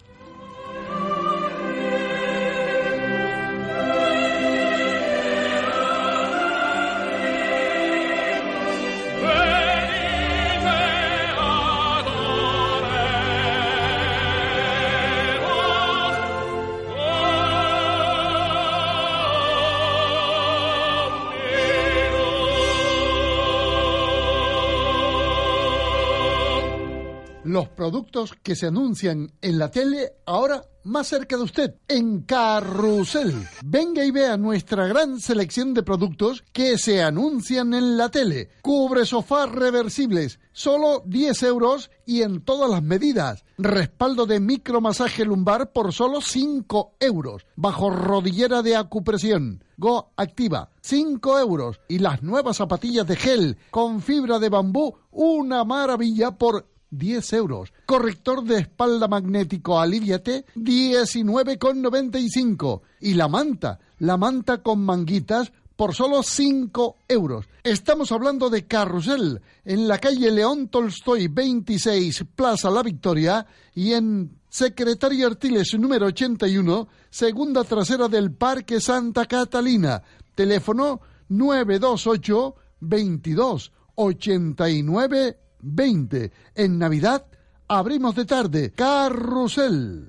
Los productos que se anuncian en la tele ahora más cerca de usted, en Carrusel. Venga y vea nuestra gran selección de productos que se anuncian en la tele. Cubre sofás reversibles, solo 10 euros y en todas las medidas. Respaldo de micromasaje lumbar por solo 5 euros. Bajo rodillera de acupresión. Go Activa, 5 euros. Y las nuevas zapatillas de gel con fibra de bambú, una maravilla por 10 euros. Corrector de espalda magnético Aliviate, 19,95. Y la manta, la manta con manguitas, por solo 5 euros. Estamos hablando de Carrusel, en la calle León Tolstoy 26, Plaza La Victoria, y en Secretario Artiles número 81, segunda trasera del Parque Santa Catalina. Teléfono 928 22 89 20. En Navidad abrimos de tarde. Carrusel.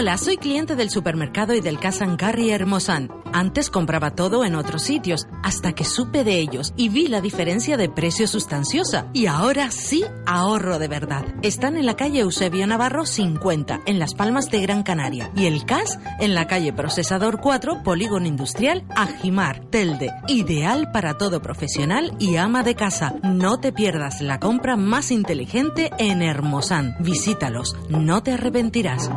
Hola, soy cliente del supermercado y del Cash and Carry Hermosan. Antes compraba todo en otros sitios, hasta que supe de ellos y vi la diferencia de precio sustanciosa. Y ahora sí ahorro de verdad. Están en la calle Eusebio Navarro 50, en Las Palmas de Gran Canaria. Y el Cash en la calle Procesador 4, Polígono Industrial, Ajimar, Telde. Ideal para todo profesional y ama de casa. No te pierdas la compra más inteligente en Hermosan. Visítalos, no te arrepentirás.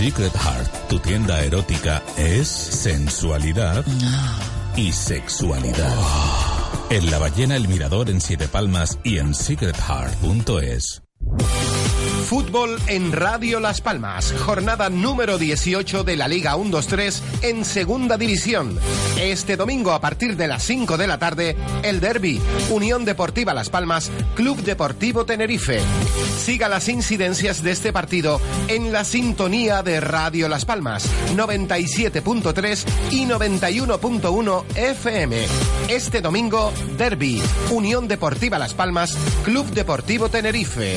Secret Heart, tu tienda erótica, es sensualidad y sexualidad. En La Ballena El Mirador en Siete Palmas y en secretheart.es. Fútbol en Radio Las Palmas, jornada número 18 de la Liga 1-2-3 en Segunda División. Este domingo a partir de las 5 de la tarde, el derby, Unión Deportiva Las Palmas, Club Deportivo Tenerife. Siga las incidencias de este partido en la sintonía de Radio Las Palmas, 97.3 y 91.1 FM. Este domingo, derby, Unión Deportiva Las Palmas, Club Deportivo Tenerife.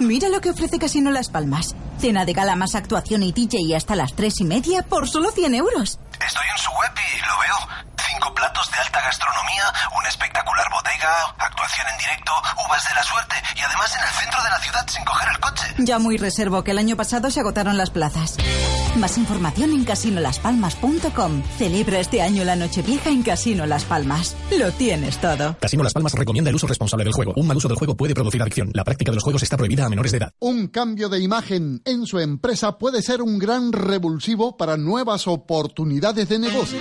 Mira lo que ofrece Casino Las Palmas. Cena de gala más actuación y DJ hasta las tres y media por solo 100 euros. Estoy en su web y lo veo. Platos de alta gastronomía, una espectacular bodega, actuación en directo, uvas de la suerte y además en el centro de la ciudad sin coger el coche. Ya muy reservo que el año pasado se agotaron las plazas. Más información en casinolaspalmas.com. Celebra este año la Nochevieja en Casino Las Palmas. Lo tienes todo. Casino Las Palmas recomienda el uso responsable del juego. Un mal uso del juego puede producir adicción. La práctica de los juegos está prohibida a menores de edad. Un cambio de imagen en su empresa puede ser un gran revulsivo para nuevas oportunidades de negocio.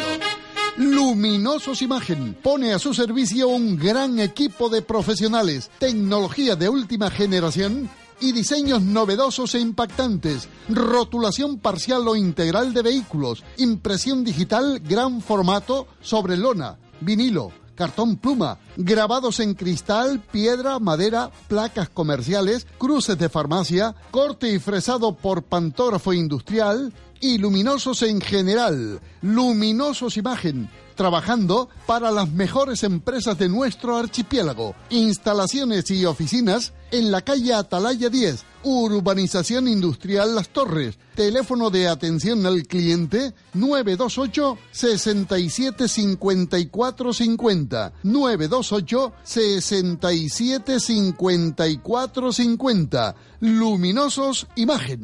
Luminosos Imagen pone a su servicio un gran equipo de profesionales, tecnología de última generación y diseños novedosos e impactantes, rotulación parcial o integral de vehículos, impresión digital gran formato sobre lona, vinilo, cartón pluma, grabados en cristal, piedra, madera, placas comerciales, cruces de farmacia, corte y fresado por pantógrafo industrial y luminosos en general. Luminosos Imagen, trabajando para las mejores empresas de nuestro archipiélago. Instalaciones y oficinas en la calle Atalaya 10, Urbanización Industrial Las Torres. Teléfono de atención al cliente 928 67 54 50. 928 67 54 50. Luminosos Imagen.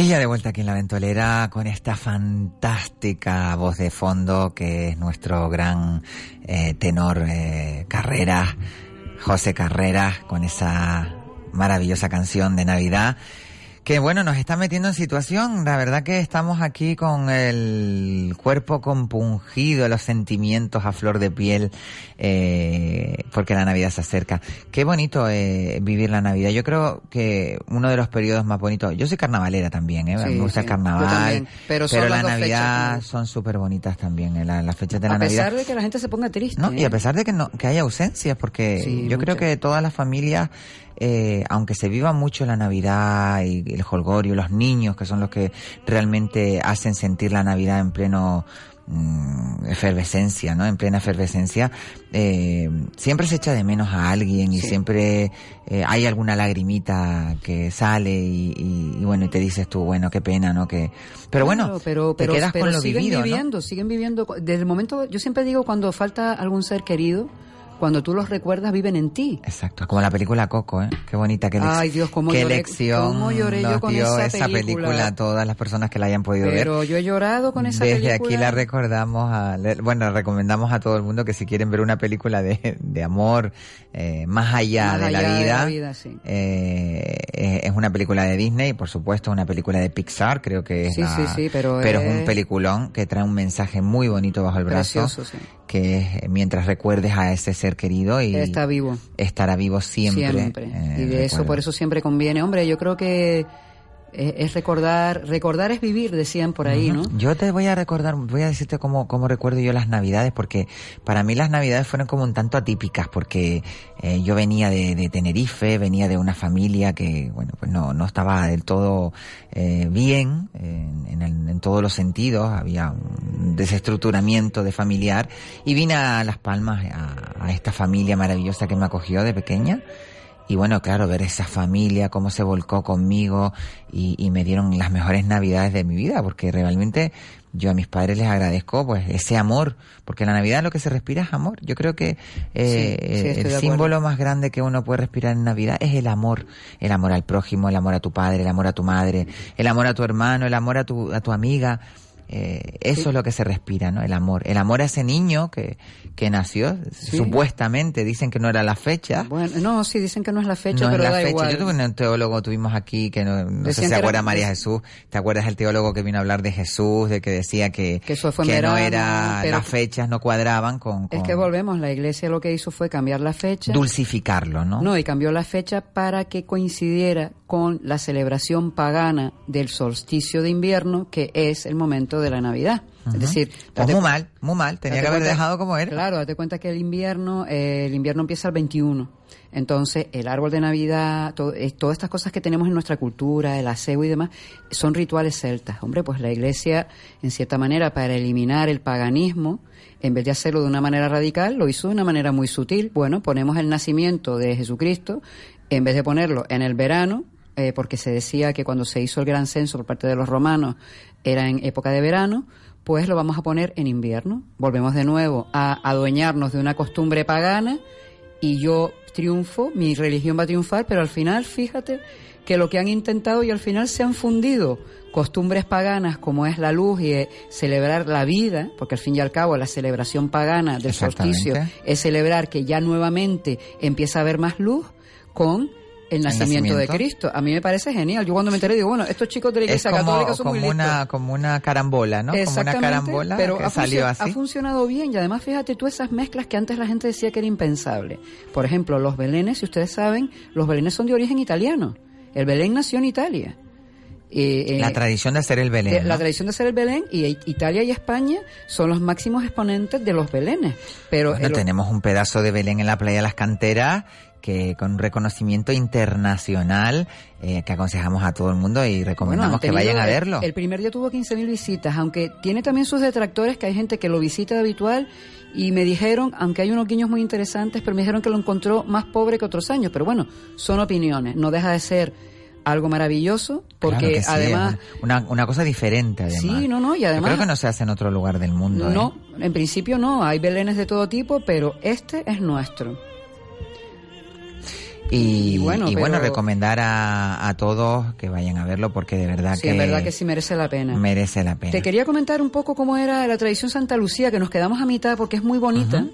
Ella de vuelta aquí en la ventolera con esta fantástica voz de fondo que es nuestro gran eh, tenor eh, Carreras, José Carreras, con esa maravillosa canción de Navidad que bueno, nos está metiendo en situación. La verdad que estamos aquí con el cuerpo compungido, los sentimientos a flor de piel, eh, porque la Navidad se acerca. Qué bonito eh, vivir la Navidad. Yo creo que uno de los periodos más bonitos. Yo soy carnavalera también, ¿eh? Sí, me gusta sí, el carnaval. también. Pero la Navidad fechas, son súper bonitas también, eh, la- las fechas de la a Navidad. pesar de que la gente se ponga triste. ¿no? Y ¿eh? a pesar de que no que haya ausencias, porque Sí, yo creo que todas las familias, eh, aunque se viva mucho la Navidad y el holgorio, los niños que son los que realmente hacen sentir la Navidad en pleno mm, efervescencia, ¿no? En plena efervescencia, eh, siempre se echa de menos a alguien y Sí. siempre eh, hay alguna lagrimita que sale y, y- y bueno, y te dices tú, bueno, qué pena, ¿no? Que, pero bueno, Claro, pero, te pero, quedas pero con lo siguen vivido, ¿no? viviendo, siguen viviendo. Desde el momento, yo siempre digo, cuando falta algún ser querido, cuando tú los recuerdas, viven en ti. Exacto, como la película Coco, ¿eh? Qué bonita, qué, lec- Ay, Dios, cómo qué lloré- lección cómo lloré yo con dio esa película. a todas las personas que la hayan podido Pero ver. yo he llorado con esa Desde película. aquí la recordamos, a, bueno, recomendamos a todo el mundo que si quieren ver una película de, de amor eh, más allá, Más de, allá la de vida, la vida, sí. eh, es es una película de Disney, por supuesto, una película de Pixar, creo que es Sí, la- sí, sí, pero es un es- peliculón que trae un mensaje muy bonito bajo el brazo, Precioso, sí. Que mientras recuerdes a ese ser querido y Está vivo. estará vivo siempre. Siempre. eh, y de eso, por eso siempre conviene. Hombre, yo creo que es, es recordar, recordar es vivir, decían por ahí, ¿no? Yo te voy a recordar, voy a decirte cómo, cómo recuerdo yo las navidades, porque para mí las navidades fueron como un tanto atípicas, porque eh, yo venía de, de Tenerife, venía de una familia que, bueno, pues no, no estaba del todo eh, bien en, en el- en todos los sentidos, había un desestructuramiento de familiar, y vine a Las Palmas a, a esta familia maravillosa que me acogió de pequeña. Y bueno, claro, ver esa familia, cómo se volcó conmigo y, y me dieron las mejores navidades de mi vida, porque realmente yo a mis padres les agradezco pues ese amor, porque la Navidad lo que se respira es amor. Yo creo que eh, Sí, sí, estoy de el símbolo más grande que uno puede respirar en Navidad es el amor. El amor al prójimo, el amor a tu padre, el amor a tu madre, el amor a tu hermano, el amor a tu, a tu amiga. Eh, eso Sí. es lo que se respira, ¿no? El amor. El amor a ese niño que, que nació, supuestamente, dicen que no era la fecha. Bueno, no, sí, dicen que no es la fecha, no pero es la da fecha. igual. Yo tuve un teólogo, tuvimos aquí, que no, no sé si se era- acuerda María Jesús. ¿Te acuerdas del teólogo que vino a hablar de Jesús, de que decía que, Que eso fue no era, las fechas no cuadraban con, Es que volvemos, la iglesia lo que hizo fue cambiar la fecha. dulcificarlo, ¿no? No, y cambió la fecha para que coincidiera con la celebración pagana del solsticio de invierno, que es el momento de la Navidad. Es decir, Pues muy mal, muy mal. Tenía que haber cuenta- dejado como era. Claro, date cuenta que el invierno, eh, el invierno empieza el 21. Entonces, el árbol de Navidad, todo- eh, todas estas cosas que tenemos en nuestra cultura, el aseo y demás, son rituales celtas. Hombre, pues la iglesia, en cierta manera, para eliminar el paganismo, en vez de hacerlo de una manera radical, lo hizo de una manera muy sutil. Bueno, ponemos el nacimiento de Jesucristo, en vez de ponerlo en el verano, eh, porque se decía que cuando se hizo el gran censo por parte de los romanos era en época de verano, pues lo vamos a poner en invierno. Volvemos de nuevo a adueñarnos de una costumbre pagana y yo triunfo, mi religión va a triunfar, pero al final, fíjate que lo que han intentado y al final se han fundido costumbres paganas como es la luz y eh, celebrar la vida, porque al fin y al cabo la celebración pagana del solsticio es celebrar que ya nuevamente empieza a haber más luz con el nacimiento, de Cristo. A mí me parece genial. Yo cuando me enteré digo, bueno, estos chicos de la Iglesia Católica son como muy una como una carambola, ¿no? Como una carambola pero que ha, salió así. ha funcionado bien y además fíjate tú esas mezclas que antes la gente decía que era impensable. Por ejemplo, los belenes, si ustedes saben, los belenes son de origen italiano. El Belén nació en Italia. Eh, la tradición de hacer el Belén. La tradición de hacer el Belén y Italia y España son los máximos exponentes de los Belenes. Pero bueno, tenemos un pedazo de Belén en la playa de las Canteras que con un reconocimiento internacional eh, que aconsejamos a todo el mundo y recomendamos que vayan a verlo. El, primer día tuvo 15.000 visitas, aunque tiene también sus detractores, que hay gente que lo visita habitual y me dijeron, aunque hay unos guiños muy interesantes, pero me dijeron que lo encontró más pobre que otros años. Pero bueno, son opiniones, no deja de ser algo maravilloso porque además una, una cosa diferente además sí no no y además creo que no se hace en otro lugar del mundo no ¿eh? en principio no hay belenes de todo tipo pero este es nuestro y, bueno, y bueno, recomendar a, a, todos que vayan a verlo porque de verdad sí, que... es verdad que sí merece la pena. Merece la pena. Te quería comentar un poco cómo era la tradición Santa Lucía, que nos quedamos a mitad porque es muy bonita.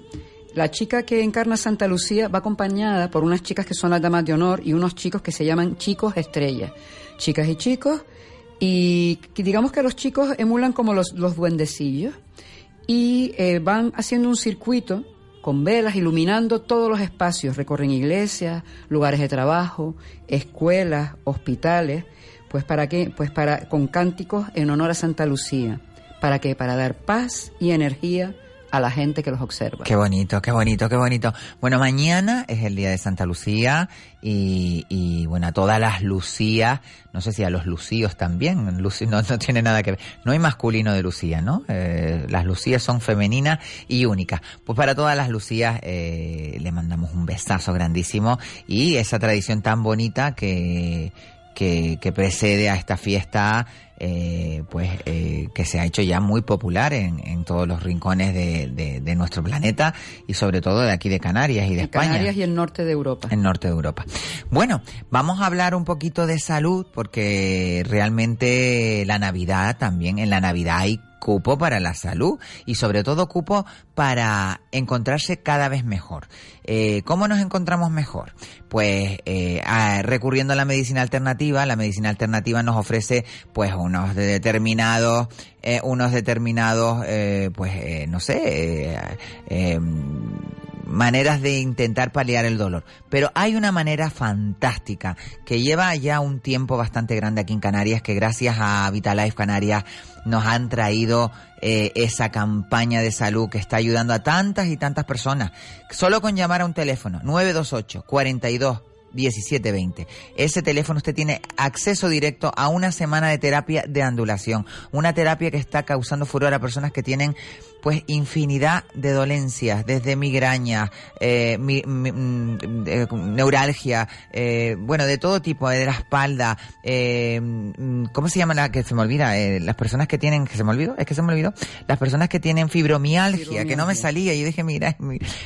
La chica que encarna Santa Lucía va acompañada por unas chicas que son las damas de honor y unos chicos que se llaman chicos estrellas. Chicas y chicos, y digamos que los chicos emulan como los, los duendecillos y eh, van haciendo un circuito con velas iluminando todos los espacios, recorren iglesias, lugares de trabajo, escuelas, hospitales, pues para qué, pues para con cánticos en honor a Santa Lucía, para qué, para dar paz y energía a la gente que los observa. Qué bonito, qué bonito, qué bonito. Bueno, mañana es el día de Santa Lucía y, y bueno, a todas las Lucías, no sé si a los Lucíos también, no, no tiene nada que ver. No hay masculino de Lucía, ¿no? Eh, las Lucías son femeninas y únicas. Pues para todas las Lucías eh, le mandamos un besazo grandísimo y esa tradición tan bonita que, que, que precede a esta fiesta eh, pues eh, que se ha hecho ya muy popular en, en todos los rincones de, de, de, nuestro planeta y sobre todo de aquí de Canarias y de España. Canarias y el norte de Europa. El norte de Europa. Bueno, vamos a hablar un poquito de salud porque realmente la Navidad también, en la Navidad hay cupo para la salud y sobre todo cupo para encontrarse cada vez mejor. Eh, ¿Cómo nos encontramos mejor? Pues eh, recurriendo a la medicina alternativa, la medicina alternativa nos ofrece pues unos determinados, eh, unos determinados, eh, pues eh, no sé, maneras de intentar paliar el dolor. Pero hay una manera fantástica que lleva ya un tiempo bastante grande aquí en Canarias, que gracias a Vitalife Canarias nos han traído eh, esa campaña de salud que está ayudando a tantas y tantas personas. Solo con llamar a un teléfono, 928 42 1720. Ese teléfono usted tiene acceso directo a una semana de terapia de andulación, una terapia que está causando furor a personas que tienen pues infinidad de dolencias, desde migraña, eh, mi, mi, eh, neuralgia, eh, bueno, de todo tipo, de la espalda, eh, ¿cómo se llama la que se me olvida? Las personas que tienen, que se me olvidó, es que se me olvidó, las personas que tienen fibromialgia, fibromialgia. que no me salía, yo dije, mira,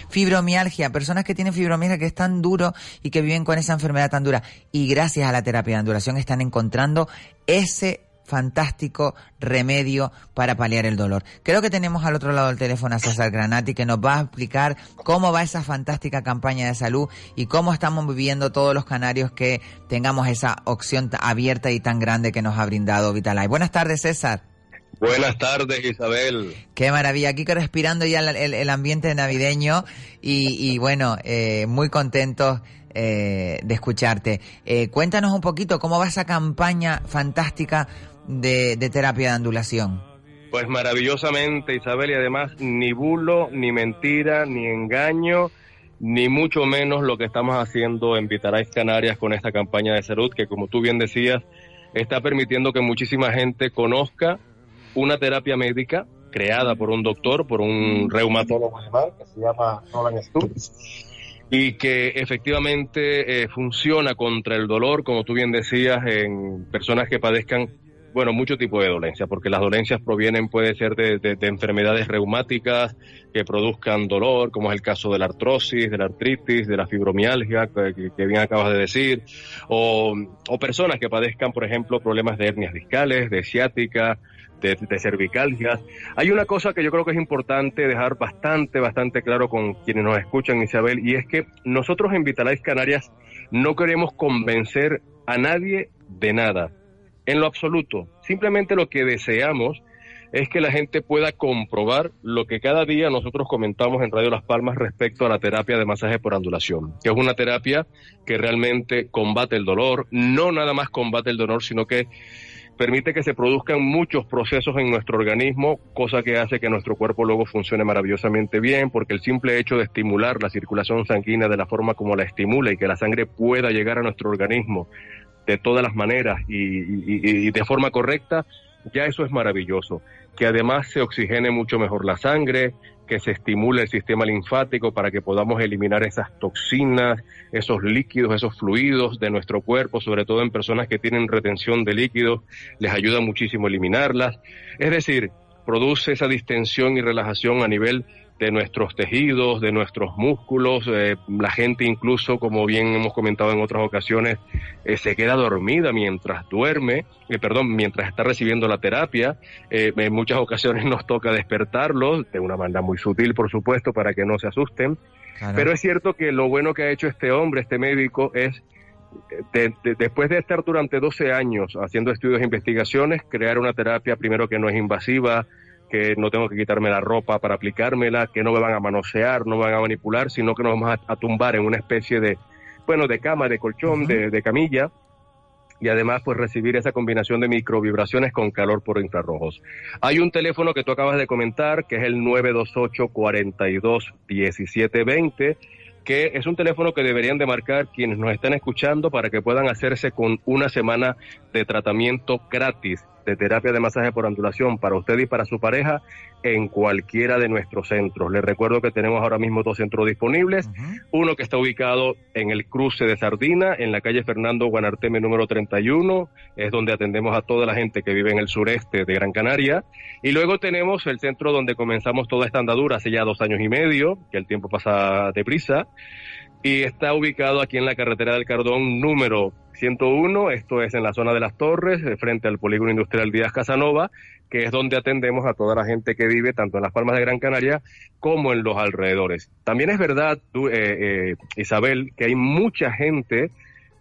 fibromialgia, personas que tienen fibromialgia que es tan duro y que viven con esa enfermedad tan dura. Y gracias a la terapia de andulación están encontrando ese fantástico remedio para paliar el dolor. Creo que tenemos al otro lado del teléfono a César Granati que nos va a explicar cómo va esa fantástica campaña de salud y cómo estamos viviendo todos los canarios que tengamos esa opción abierta y tan grande que nos ha brindado Vitalife. Buenas tardes, César. Buenas tardes, Isabel. Qué maravilla. Aquí respirando ya el, el, el ambiente navideño y, y bueno, eh, muy contentos eh, de escucharte. Eh, cuéntanos un poquito cómo va esa campaña fantástica de, terapia de andulación. Pues maravillosamente, Isabel, y además ni bulo, ni mentira, ni engaño, ni mucho menos lo que estamos haciendo en Vitalife Canarias con esta campaña de salud, que como tú bien decías, está permitiendo que muchísima gente conozca una terapia médica creada por un doctor, por un reumatólogo alemán que se llama Roland Stutz y que efectivamente eh, funciona contra el dolor, como tú bien decías, en personas que padezcan bueno, mucho tipo de dolencias, porque las dolencias provienen, puede ser de, de, de, enfermedades reumáticas que produzcan dolor, como es el caso de la artrosis, de la artritis, de la fibromialgia, que, que bien acabas de decir, o, o, personas que padezcan, por ejemplo, problemas de hernias discales, de ciática, de, de cervicalgias. Hay una cosa que yo creo que es importante dejar bastante, bastante claro con quienes nos escuchan, Isabel, y es que nosotros en Vitalize Canarias no queremos convencer a nadie de nada en lo absoluto. Simplemente lo que deseamos es que la gente pueda comprobar lo que cada día nosotros comentamos en Radio Las Palmas respecto a la terapia de masaje por ondulación, que es una terapia que realmente combate el dolor, no nada más combate el dolor, sino que permite que se produzcan muchos procesos en nuestro organismo, cosa que hace que nuestro cuerpo luego funcione maravillosamente bien, porque el simple hecho de estimular la circulación sanguínea de la forma como la estimula y que la sangre pueda llegar a nuestro organismo de todas las maneras y, de forma correcta, ya eso es maravilloso. Que además se oxigene mucho mejor la sangre, que se estimule el sistema linfático para que podamos eliminar esas toxinas, esos líquidos, esos fluidos de nuestro cuerpo, sobre todo en personas que tienen retención de líquidos, les ayuda muchísimo eliminarlas. Es decir, produce esa distensión y relajación a nivel de nuestros tejidos, de nuestros músculos. Eh, la gente incluso, como bien hemos comentado en otras ocasiones, eh, se queda dormida mientras duerme, eh, perdón, mientras está recibiendo la terapia. en muchas ocasiones nos toca despertarlos, de una manera muy sutil, por supuesto, para que no se asusten. Claro. Pero es cierto que lo bueno que ha hecho este hombre, este médico, es de, de, después de estar durante 12 años haciendo estudios e investigaciones, crear una terapia primero que no es invasiva, que no tengo que quitarme la ropa para aplicármela, que no me van a manosear, no me van a manipular, sino que nos vamos a, a tumbar en una especie de, bueno, de cama, de colchón, uh -huh. de, de, camilla, y además pues recibir esa combinación de microvibraciones con calor por infrarrojos. Hay un teléfono que tú acabas de comentar, que es el 928 42 1720 que es un teléfono que deberían de marcar quienes nos están escuchando para que puedan hacerse con una semana de tratamiento gratis de terapia de masaje por ondulación para usted y para su pareja en cualquiera de nuestros centros. Les recuerdo que tenemos ahora mismo dos centros disponibles, uh -huh. uno que está ubicado en el cruce de Sardina, en la calle Fernando Guanarteme número 31, es donde atendemos a toda la gente que vive en el sureste de Gran Canaria, y luego tenemos el centro donde comenzamos toda esta andadura hace ya dos años y medio, que el tiempo pasa deprisa, y está ubicado aquí en la carretera del Cardón número 101, esto es en la zona de las Torres, frente al polígono industrial Díaz Casanova, que es donde atendemos a toda la gente que vive tanto en las Palmas de Gran Canaria como en los alrededores. También es verdad, eh, eh, Isabel, que hay mucha gente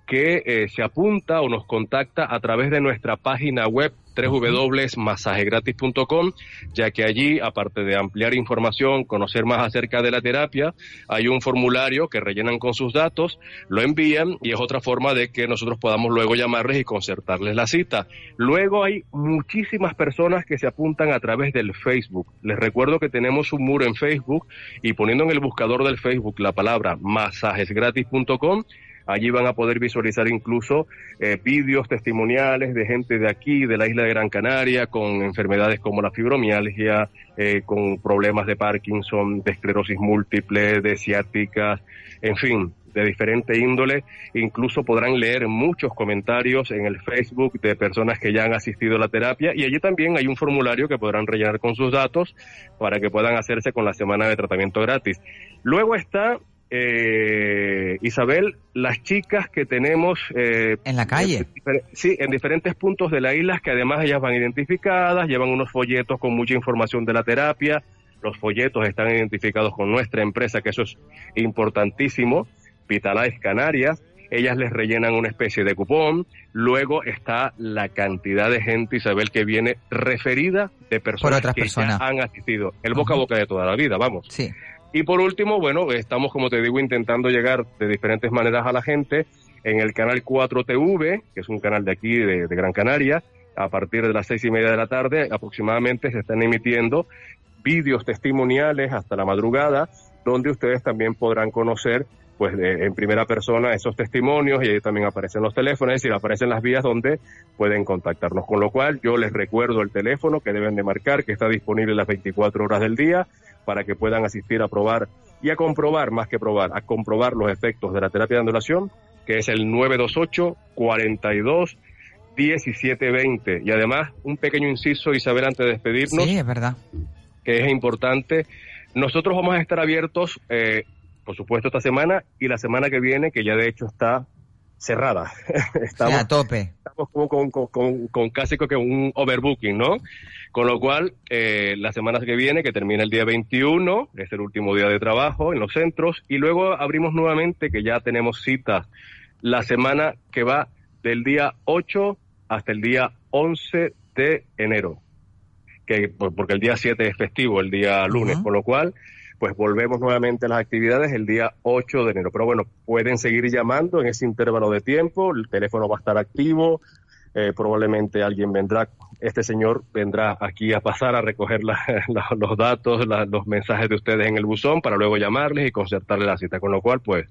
que eh, se apunta o nos contacta a través de nuestra página web www.masajegratis.com, ya que allí, aparte de ampliar información, conocer más acerca de la terapia, hay un formulario que rellenan con sus datos, lo envían y es otra forma de que nosotros podamos luego llamarles y concertarles la cita. Luego hay muchísimas personas que se apuntan a través del Facebook. Les recuerdo que tenemos un muro en Facebook y poniendo en el buscador del Facebook la palabra masajesgratis.com, Allí van a poder visualizar incluso eh, vídeos testimoniales de gente de aquí, de la isla de Gran Canaria, con enfermedades como la fibromialgia, eh, con problemas de Parkinson, de esclerosis múltiple, de ciáticas, en fin, de diferente índole. Incluso podrán leer muchos comentarios en el Facebook de personas que ya han asistido a la terapia y allí también hay un formulario que podrán rellenar con sus datos para que puedan hacerse con la semana de tratamiento gratis. Luego está eh, Isabel, las chicas que tenemos eh, en la calle, en, sí, en diferentes puntos de la isla, que además ellas van identificadas, llevan unos folletos con mucha información de la terapia, los folletos están identificados con nuestra empresa, que eso es importantísimo, Vitalize Canarias, ellas les rellenan una especie de cupón, luego está la cantidad de gente, Isabel, que viene referida de personas que personas. ya han asistido, el boca a boca de toda la vida, vamos. Sí. Y por último, bueno, estamos, como te digo, intentando llegar de diferentes maneras a la gente en el canal 4TV, que es un canal de aquí, de, Gran Canaria, a partir de las seis y media de la tarde aproximadamente se están emitiendo vídeos testimoniales hasta la madrugada, donde ustedes también podrán conocer pues de, en primera persona esos testimonios y ahí también aparecen los teléfonos, es decir, aparecen las vías donde pueden contactarnos. Con lo cual yo les recuerdo el teléfono que deben de marcar, que está disponible las 24 horas del día para que puedan asistir a probar y a comprobar, más que probar, a comprobar los efectos de la terapia de ondulación, que es el 928 42 1720. Y además, un pequeño inciso, Isabel, antes de despedirnos. Sí, es verdad. Que es importante. Nosotros vamos a estar abiertos, eh, por supuesto, esta semana y la semana que viene, que ya de hecho está cerrada. estamos, a tope. Estamos como con, con, con, casi que un overbooking, ¿no? Con lo cual, eh, la semana que viene, que termina el día 21, es el último día de trabajo en los centros, y luego abrimos nuevamente, que ya tenemos citas la semana que va del día 8 hasta el día 11 de enero. Que, porque el día 7 es festivo, el día lunes, con lo cual pues volvemos nuevamente a las actividades el día 8 de enero. Pero bueno, pueden seguir llamando en ese intervalo de tiempo, el teléfono va a estar activo, eh, probablemente alguien vendrá, este señor vendrá aquí a pasar a recoger los datos, los mensajes de ustedes en el buzón para luego llamarles y concertarles la cita, con lo cual pues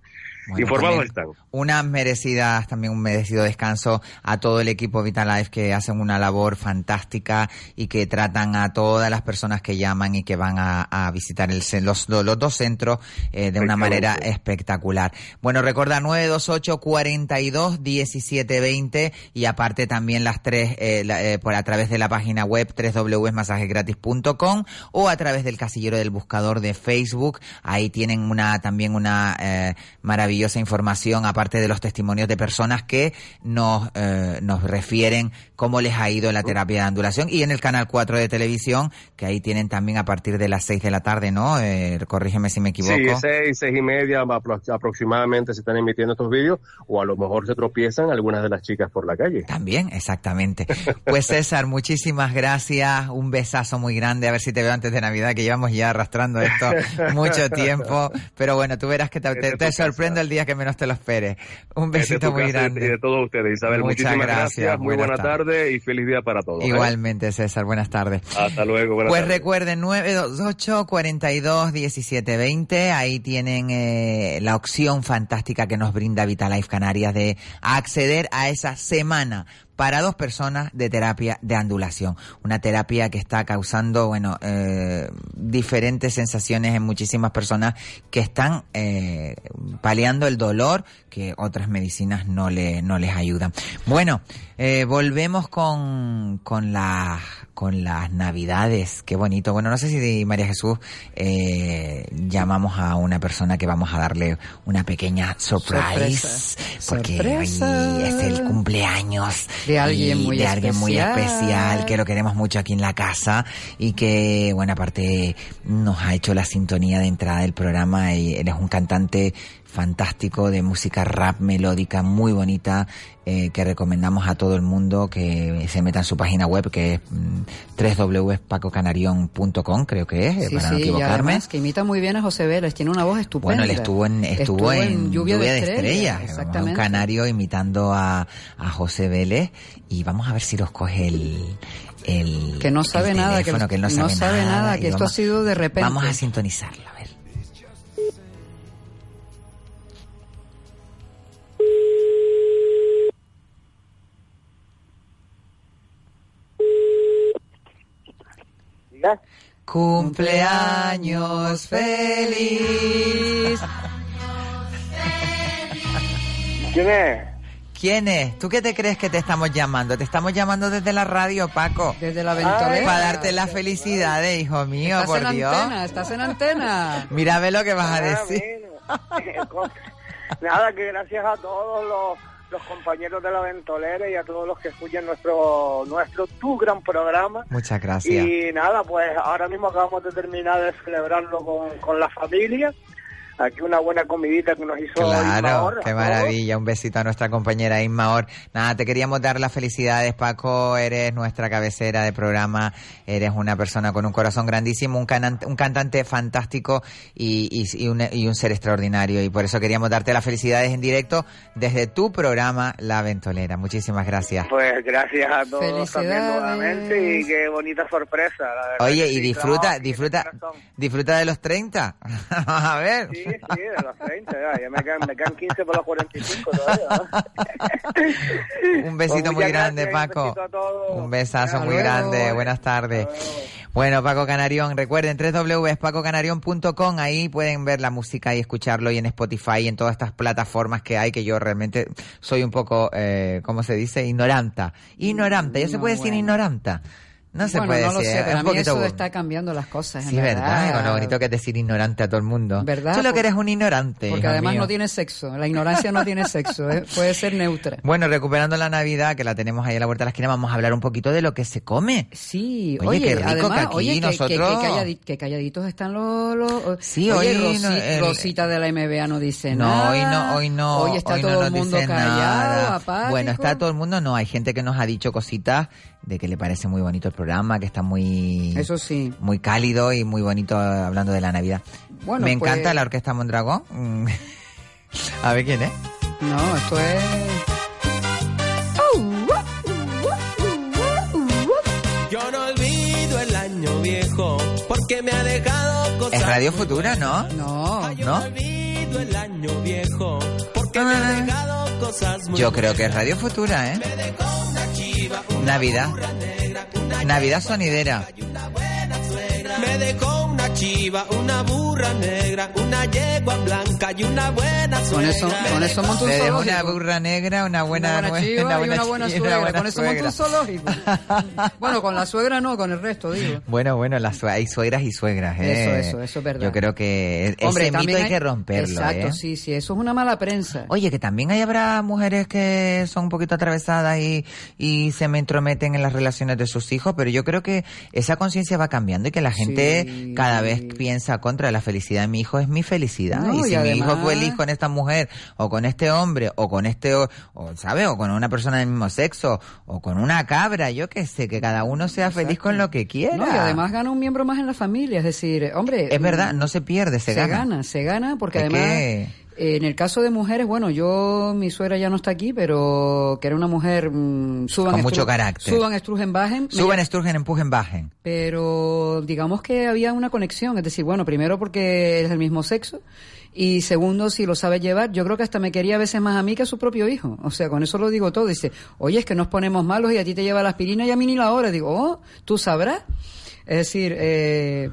Informados están. Una merecida, también un merecido descanso a todo el equipo Vitalife que hacen una labor fantástica y que tratan a todas las personas que llaman y que van a, visitar el, los, los dos centros eh, de una manera espectacular. Bueno, recuerda 928 42 17 20 y aparte también las tres eh, eh, por a través de la página web www.masajesgratis.com o a través del casillero del buscador de Facebook. Ahí tienen una también una maravillosa esa información, aparte de los testimonios de personas que nos, eh, nos refieren cómo les ha ido la terapia de andulación. Y en el canal 4 de televisión, que ahí tienen también a partir de las 6 de la tarde, ¿no? Eh, corrígeme si me equivoco. Sí, 6, 6 y media aproximadamente se están emitiendo estos vídeos, o a lo mejor se tropiezan algunas de las chicas por la calle. También, exactamente. Pues César, muchísimas gracias, un besazo muy grande, a ver si te veo antes de Navidad, que llevamos ya arrastrando esto mucho tiempo, pero bueno, tú verás que te, te, te sorprende el día que menos te lo esperes. Un besito muy grande. Y de todos ustedes, Isabel. Muchas Muchísimas gracias. Muy buena tarde. Y feliz día para todos. ¿eh? Igualmente, César. Buenas tardes. Hasta luego. Buenas pues recuerden, 928 42 1720 Ahí tienen eh, la opción fantástica que nos brinda Vitalife Canarias de acceder a esa semana para dos personas de terapia de andulación. Una terapia que está causando, bueno, eh, diferentes sensaciones en muchísimas personas que están eh, paliando el dolor que otras medicinas no, le, no les ayudan. Bueno, eh, volvemos con, con, la, con las navidades. Qué bonito. Bueno, no sé si María Jesús eh, llamamos a una persona que vamos a darle una pequeña surprise. Porque Hoy es el cumpleaños de alguien muy de especial. alguien muy especial que lo queremos mucho aquí en la casa y que, bueno, aparte nos ha hecho la sintonía de entrada del programa y él es un cantante fantástico de música rap melódica muy bonita eh, que recomendamos a todo el mundo que se meta en su página web que es mm, www.pacocanarion.com creo que es sí, para sí, no equivocarme. Y que imita muy bien a José Vélez tiene una voz estupenda. Bueno él estuvo en estuvo, en, lluvia, de, estrellas un canario imitando a, a José Vélez y vamos a ver si los coge el el que no sabe el nada que, teléfono, que, él no sabe, sabe nada, que esto vamos- ha sido de repente. vamos a sintonizarlo Cumpleaños feliz. ¿Quién es? ¿Quién es? ¿Tú qué te crees que te estamos llamando? Te estamos llamando desde la radio, Paco. Desde la ventolera. Para darte las felicidades, hijo mío, estás por en Dios. antena estás en antena Mira, ve lo que vas a Ah, decir. Nada, que gracias a todos los, los compañeros de la ventolera y a todos los que escuchan nuestro, nuestro tu gran programa. Muchas gracias. Y nada, pues ahora mismo acabamos de terminar de celebrarlo con, con la familia. Aquí una buena comidita que nos hizo Claro, qué maravilla. Un besito a nuestra compañera Isma Or. Nada, te queríamos dar las felicidades, Paco. Eres nuestra cabecera de programa. Eres una persona con un corazón grandísimo, un, canante- un cantante fantástico y, y- y un, y un ser extraordinario. Y por eso queríamos darte las felicidades en directo desde tu programa La Ventolera. Muchísimas gracias. Pues gracias a todos también Felicidades. nuevamente y qué bonita sorpresa. la verdad Oye, y disfruta, disfruta, disfruta de los 30. Vamos a ver. Sí, sí, los 30, ya, ya me, quedan, me quedan 15 por los 45 todavía. ¿no? Un besito Pues muy grande, gracias, un Paco. a todos. Un besazo Hasta muy luego. grande. Buenas tardes. Bueno, Paco Canarión, recuerden www.pacocanarión.com, ahí pueden ver la música y escucharlo y en Spotify y en todas estas plataformas que hay que yo realmente soy un poco, eh, ¿cómo se dice? Ignoranta. Ignoranta, ya se puede decir ignoranta. No se bueno, puede no lo decir. sé, es pero a un mí eso está cambiando las cosas. en Sí, verdad, verdad. con lo bonito que es decir ignorante a todo el mundo. ¿Verdad? Tú lo que eres un ignorante. Porque además mío. no tiene sexo. La ignorancia no tiene sexo. ¿eh? Puede ser neutra. Bueno, recuperando la Navidad, que la tenemos ahí a la vuelta de la esquina, vamos a hablar un poquito de lo que se come. Sí, Oye, oye, qué rico además, que aquí oye, que- que- nosotros... que, calladi- que calladitos están los... los- Sí, oye, hoy Rosi- no- el- Rosita de la MBA no dice No, nada. hoy no, hoy no. Hoy está hoy no todo el nos mundo callado, apático. Bueno, está todo el mundo, no. Hay gente que nos ha dicho cositas de que le parece muy bonito el programa, que está muy. Eso sí. Muy cálido y muy bonito eh, hablando de la Navidad. Bueno, Me pues- encanta la Orquesta Mondragón. Mm. a ver quién es. No, esto es... Yo no olvido el año viejo porque me ha dejado cosas. Es Radio Futura, ¿no? No. Yo ¿No? no olvido el año viejo porque me ha dejado cosas muy Yo creo que es Radio Futura, ¿eh? Navidad. Navidad sonidera. Me dejó una chiva, una burra negra, una yegua blanca y una buena Con suegra. eso, con eso monto un zoológico. una burra negra, una buena, una buena chiva una y buena una buena y una suegra. buena con eso monto suegra. un zoológico. bueno, con la suegra no, con el resto, digo. Bueno, bueno, las, sue- hay suegras y suegras, ¿eh? Eso, eso, eso es verdad. Yo creo que ese Hombre, mito también hay que romperlo, Exacto, ¿eh? sí, sí, eso es una mala prensa. Oye, que también hay habrá mujeres que son un poquito atravesadas y, y se me entrometen en las relaciones de sus hijos, pero yo creo que esa conciencia va cambiando y que la gente Sí. cada vez piensa contra la felicidad de mi hijo es mi felicidad. No, y y si mi hijo fue feliz con esta mujer o con este hombre o con este, o, o, ¿sabe? O con una persona del mismo sexo o con una cabra, yo qué sé, que cada uno sea feliz con lo que quiera. No, y además gana un miembro más en la familia, es decir, hombre... Es verdad, mm, no se pierde, se, se gana. se gana, porque Es además... que- En el caso de mujeres, bueno, yo, mi suegra ya no está aquí, pero que era una mujer, mm, suban Con mucho carácter. Suban, estrujen, bajen. me ll- esturgen, empujen, bajen. pero digamos que había una conexión, es decir, bueno, primero porque es del mismo sexo y segundo si lo sabe llevar, yo creo que hasta me quería a veces más a mí que a su propio hijo, o sea, con eso lo digo todo, dice, oye, es que nos ponemos malos y a ti te lleva la aspirina y a mí ni la hora, digo, oh, tú sabrás. Es decir, eh,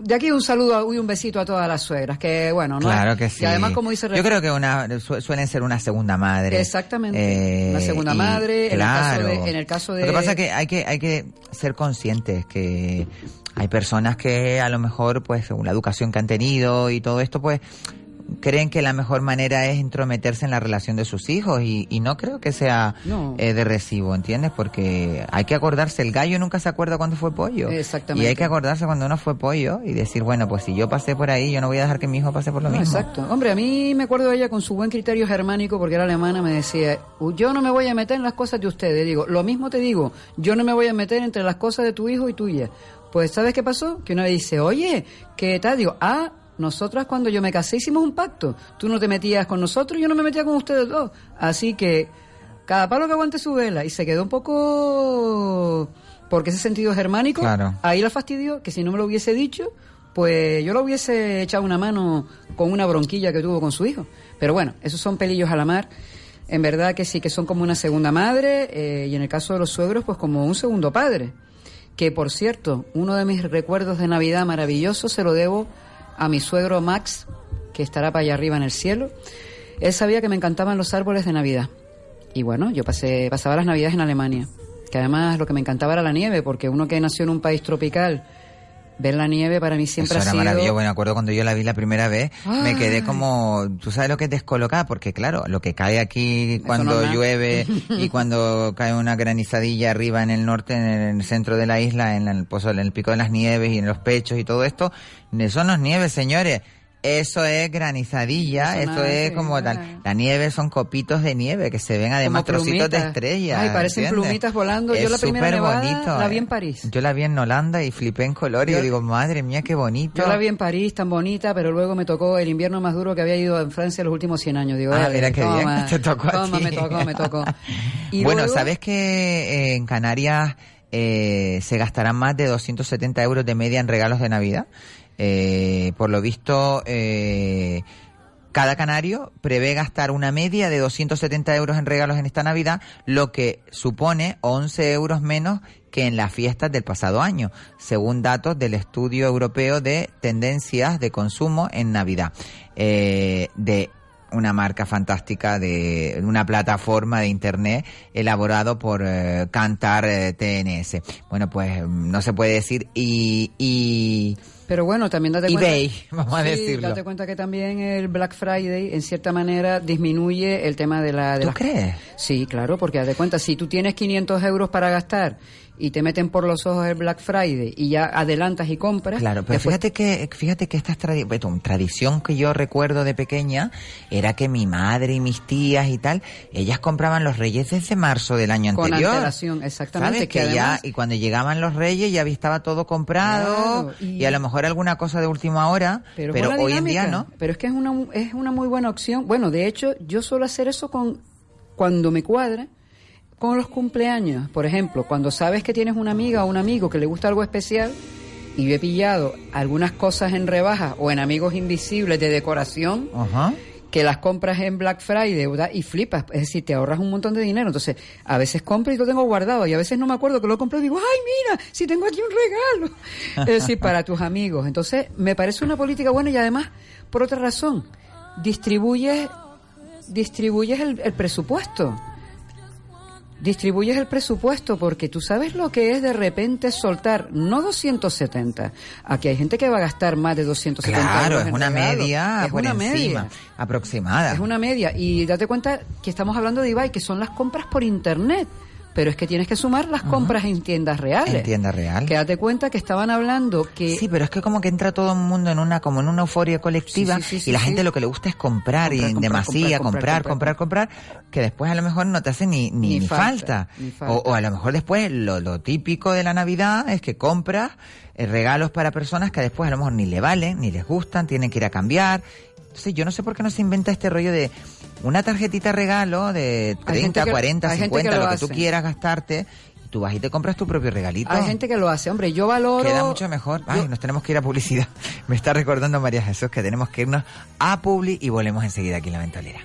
de aquí un saludo y un besito a todas las suegras, que bueno, ¿no? Claro que sí. Y además, como dice Yo creo que una su- suelen ser una segunda madre. Exactamente. Una segunda y- madre, en el caso claro. de- en el caso de- Lo que pasa es que hay que hay que ser conscientes que hay personas que a lo mejor, pues, según la educación que han tenido y todo esto, pues creen que la mejor manera es intrometerse en la relación de sus hijos y, y no creo que sea No. eh, de recibo, ¿entiendes? Porque hay que acordarse, el gallo nunca se acuerda cuando fue pollo. Exactamente. Y hay que acordarse cuando uno fue pollo y decir, bueno, pues si yo pasé por ahí, yo no voy a dejar que mi hijo pase por lo No, mismo. exacto. Hombre, a mí me acuerdo de ella con su buen criterio germánico, porque era alemana, me decía, yo no me voy a meter en las cosas de ustedes. Digo, lo mismo te digo, yo no me voy a meter entre las cosas de tu hijo y tuya. Pues, ¿sabes qué pasó? Que una vez dice, oye, ¿qué tal? Digo, ah, nosotras cuando yo me casé hicimos un pacto. Tú no te metías con nosotros y yo no me metía con ustedes dos. Así que, cada palo que aguante su vela. Y se quedó un poco... Porque ese sentido germánico, Claro. ahí la fastidió, que si no me lo hubiese dicho, pues yo lo hubiese echado una mano con una bronquilla que tuvo con su hijo. Pero bueno, esos son pelillos a la mar. En verdad que sí, que son como una segunda madre eh, y en el caso de los suegros, pues como un segundo padre. Que por cierto, uno de mis recuerdos de Navidad maravilloso se lo debo a mi suegro Max, que estará para allá arriba en el cielo. Él sabía que me encantaban los árboles de Navidad. Y bueno, yo pasé, pasaba las Navidades en Alemania. Que además lo que me encantaba era la nieve, porque uno que nació en un país tropical, ver la nieve para mí siempre Eso ha era sido... maravilloso. Bueno, me acuerdo cuando yo la vi la primera vez, me quedé como, tú sabes lo que es descolocada, porque claro, lo que cae aquí cuando llueve y cuando cae una granizadilla arriba en el norte, en el centro de la isla, en el, pozo, en el pico de las nieves y en los pechos y todo esto, eso no es nieve, señores. Eso es granizadilla, Eso es como tal. La nieve son copitos de nieve que se ven además trocitos de estrellas. Ay, parecen ¿entiendes? plumitas volando. Yo Es la primera nevada bonito, la vi en París. Yo la vi en Holanda y flipé en color y Yo- yo digo, madre mía, qué bonito. Yo la vi en París, tan bonita, pero luego me tocó el invierno más duro que había ido en Francia los últimos 100 años. Digo, Ah, dale, mira qué bien, te tocó a toma, ti. me tocó, me tocó. Y bueno, luego- ¿sabes que eh, en Canarias eh, se gastarán más de 270 euros de media en regalos de Navidad? Eh, por lo visto, eh, cada canario prevé gastar una media de 270 euros en regalos en esta Navidad, lo que supone 11 euros menos que en las fiestas del pasado año, según datos del estudio europeo de tendencias de consumo en Navidad, eh, de una marca fantástica de una plataforma de internet elaborado por eh, Cantar eh, TNS. Bueno, pues mm, no se puede decir y, y Pero bueno, también date eBay, cuenta. vamos a Sí, decirlo. Date cuenta que también el Black Friday, en cierta manera, disminuye el tema de la. De ¿Tú las- crees? Sí, claro, porque date cuenta, si tú tienes 500 euros para gastar y te meten por los ojos el Black Friday y ya adelantas y compras. Claro, pero después- fíjate que fíjate que esta es tradi- bueno, tradición que yo recuerdo de pequeña era que mi madre y mis tías y tal, ellas compraban los reyes desde marzo del año Con anterior. antelación, exactamente, ¿Sabes? que Que, además- ya y cuando llegaban los reyes ya estaba todo comprado Claro, y... y- a lo mejor alguna cosa de última hora, pero, hoy en día no. Pero es que es una, es una muy buena opción. Bueno, de hecho, yo suelo hacer eso con cuando me cuadra con los cumpleaños. Por ejemplo, cuando sabes que tienes una amiga o un amigo que le gusta algo especial y yo he pillado algunas cosas en rebaja o en amigos invisibles de decoración Ajá. que las compras en Black Friday ¿verdad? y flipas, es decir, te ahorras un montón de dinero. Entonces, a veces compro y lo tengo guardado y a veces no me acuerdo que lo compré y digo, ay, mira, si tengo aquí un regalo. es decir, para tus amigos. Entonces, me parece una política buena y además, por otra razón, distribuyes, distribuyes el, el presupuesto. Distribuyes el presupuesto porque tú sabes lo que es de repente soltar, no 270. Aquí hay gente que va a gastar más de 270 Claro, euros es una media Es por una encima, media. aproximada. Es una media. Y date cuenta que estamos hablando de Ibai, que son las compras por internet. Pero es que tienes que sumar las compras en tiendas reales. En tienda real. Que date cuenta que estaban hablando que... Sí, pero es que como que entra todo el mundo en una como en una euforia colectiva Sí, sí, sí, sí, y la gente lo que le gusta es comprar, y en comprar, demasía, comprar, comprar, comprar, comprar, comprar, que después a lo mejor no te hace ni, ni, Ni ni falta, falta. ni falta. O, o a lo mejor después lo, lo típico de la Navidad es que compras eh, regalos para personas que después a lo mejor ni le valen, ni les gustan, tienen que ir a cambiar. Entonces yo no sé por qué no se inventa este rollo de una tarjetita regalo de Hay gente 30, que- 40, hay gente 50, que lo lo que tú hace. quieras gastarte, y tú vas y te compras tu propio regalito. Hay gente que lo hace. Hombre, yo valoro... Queda mucho mejor. Ay, nos tenemos que ir a publicidad. Me está recordando María Jesús que tenemos que irnos a Publi y volvemos enseguida aquí en la ventolera.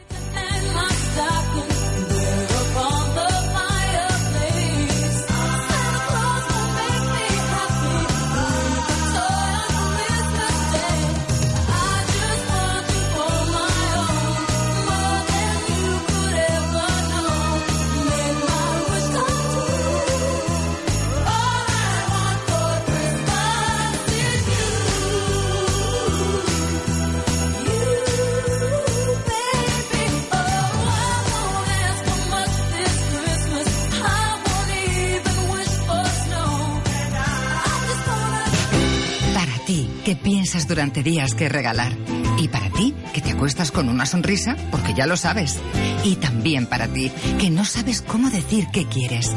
Que piensas durante días qué regalar. Y para ti, que te acuestas con una sonrisa, porque ya lo sabes. Y también para ti, que no sabes cómo decir qué quieres.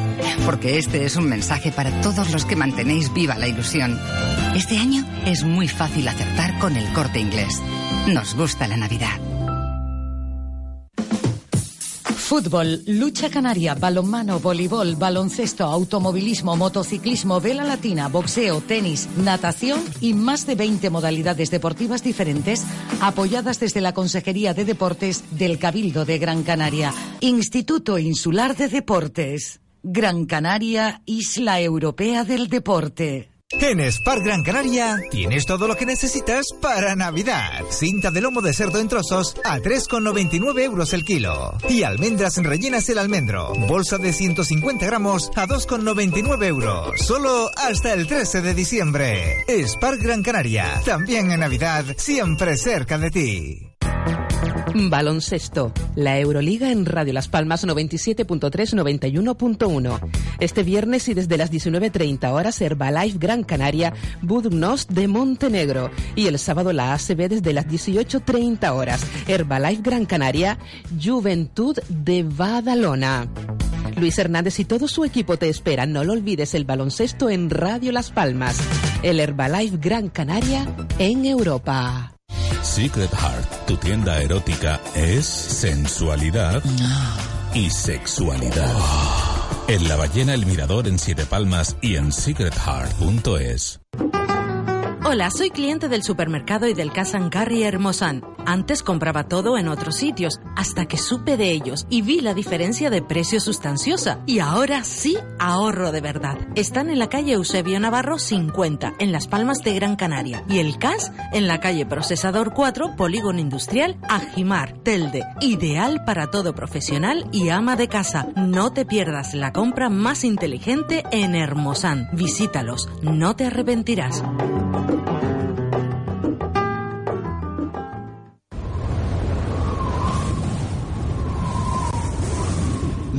Porque este es un mensaje para todos los que mantenéis viva la ilusión. Este año es muy fácil acertar con el corte inglés. Nos gusta la Navidad. Fútbol, lucha canaria, balonmano, voleibol, baloncesto, automovilismo, motociclismo, vela latina, boxeo, tenis, natación y más de 20 modalidades deportivas diferentes apoyadas desde la Consejería de Deportes del Cabildo de Gran Canaria. Instituto Insular de Deportes. Gran Canaria, Isla Europea del Deporte. En Spar Gran Canaria tienes todo lo que necesitas para Navidad. Cinta de lomo de cerdo en trozos a 3,99 euros el kilo. Y almendras rellenas el almendro. Bolsa de 150 gramos a 2,99 euros. Solo hasta el 13 de diciembre. Spar Gran Canaria. También en Navidad, siempre cerca de ti. Baloncesto. La Euroliga en Radio Las Palmas 97.3 91.1. Este viernes y desde las 19.30 horas Herbalife Gran Canaria, Budugnos de Montenegro. Y el sábado la ACB desde las 18.30 horas. Herbalife Gran Canaria, Juventud de Badalona. Luis Hernández y todo su equipo te esperan. No lo olvides el baloncesto en Radio Las Palmas. El Herbalife Gran Canaria en Europa. Secret Heart, tu tienda erótica, es sensualidad y sexualidad. En La Ballena El Mirador en Siete Palmas y en secretheart.es. Hola, soy cliente del supermercado y del Cash and Carry Hermosan. Antes compraba todo en otros sitios, hasta que supe de ellos y vi la diferencia de precio sustanciosa. Y ahora sí ahorro de verdad. Están en la calle Eusebio Navarro 50, en Las Palmas de Gran Canaria. Y el CAS en la calle Procesador 4, Polígono Industrial, Ajimar, Telde. Ideal para todo profesional y ama de casa. No te pierdas la compra más inteligente en Hermosan. Visítalos, no te arrepentirás.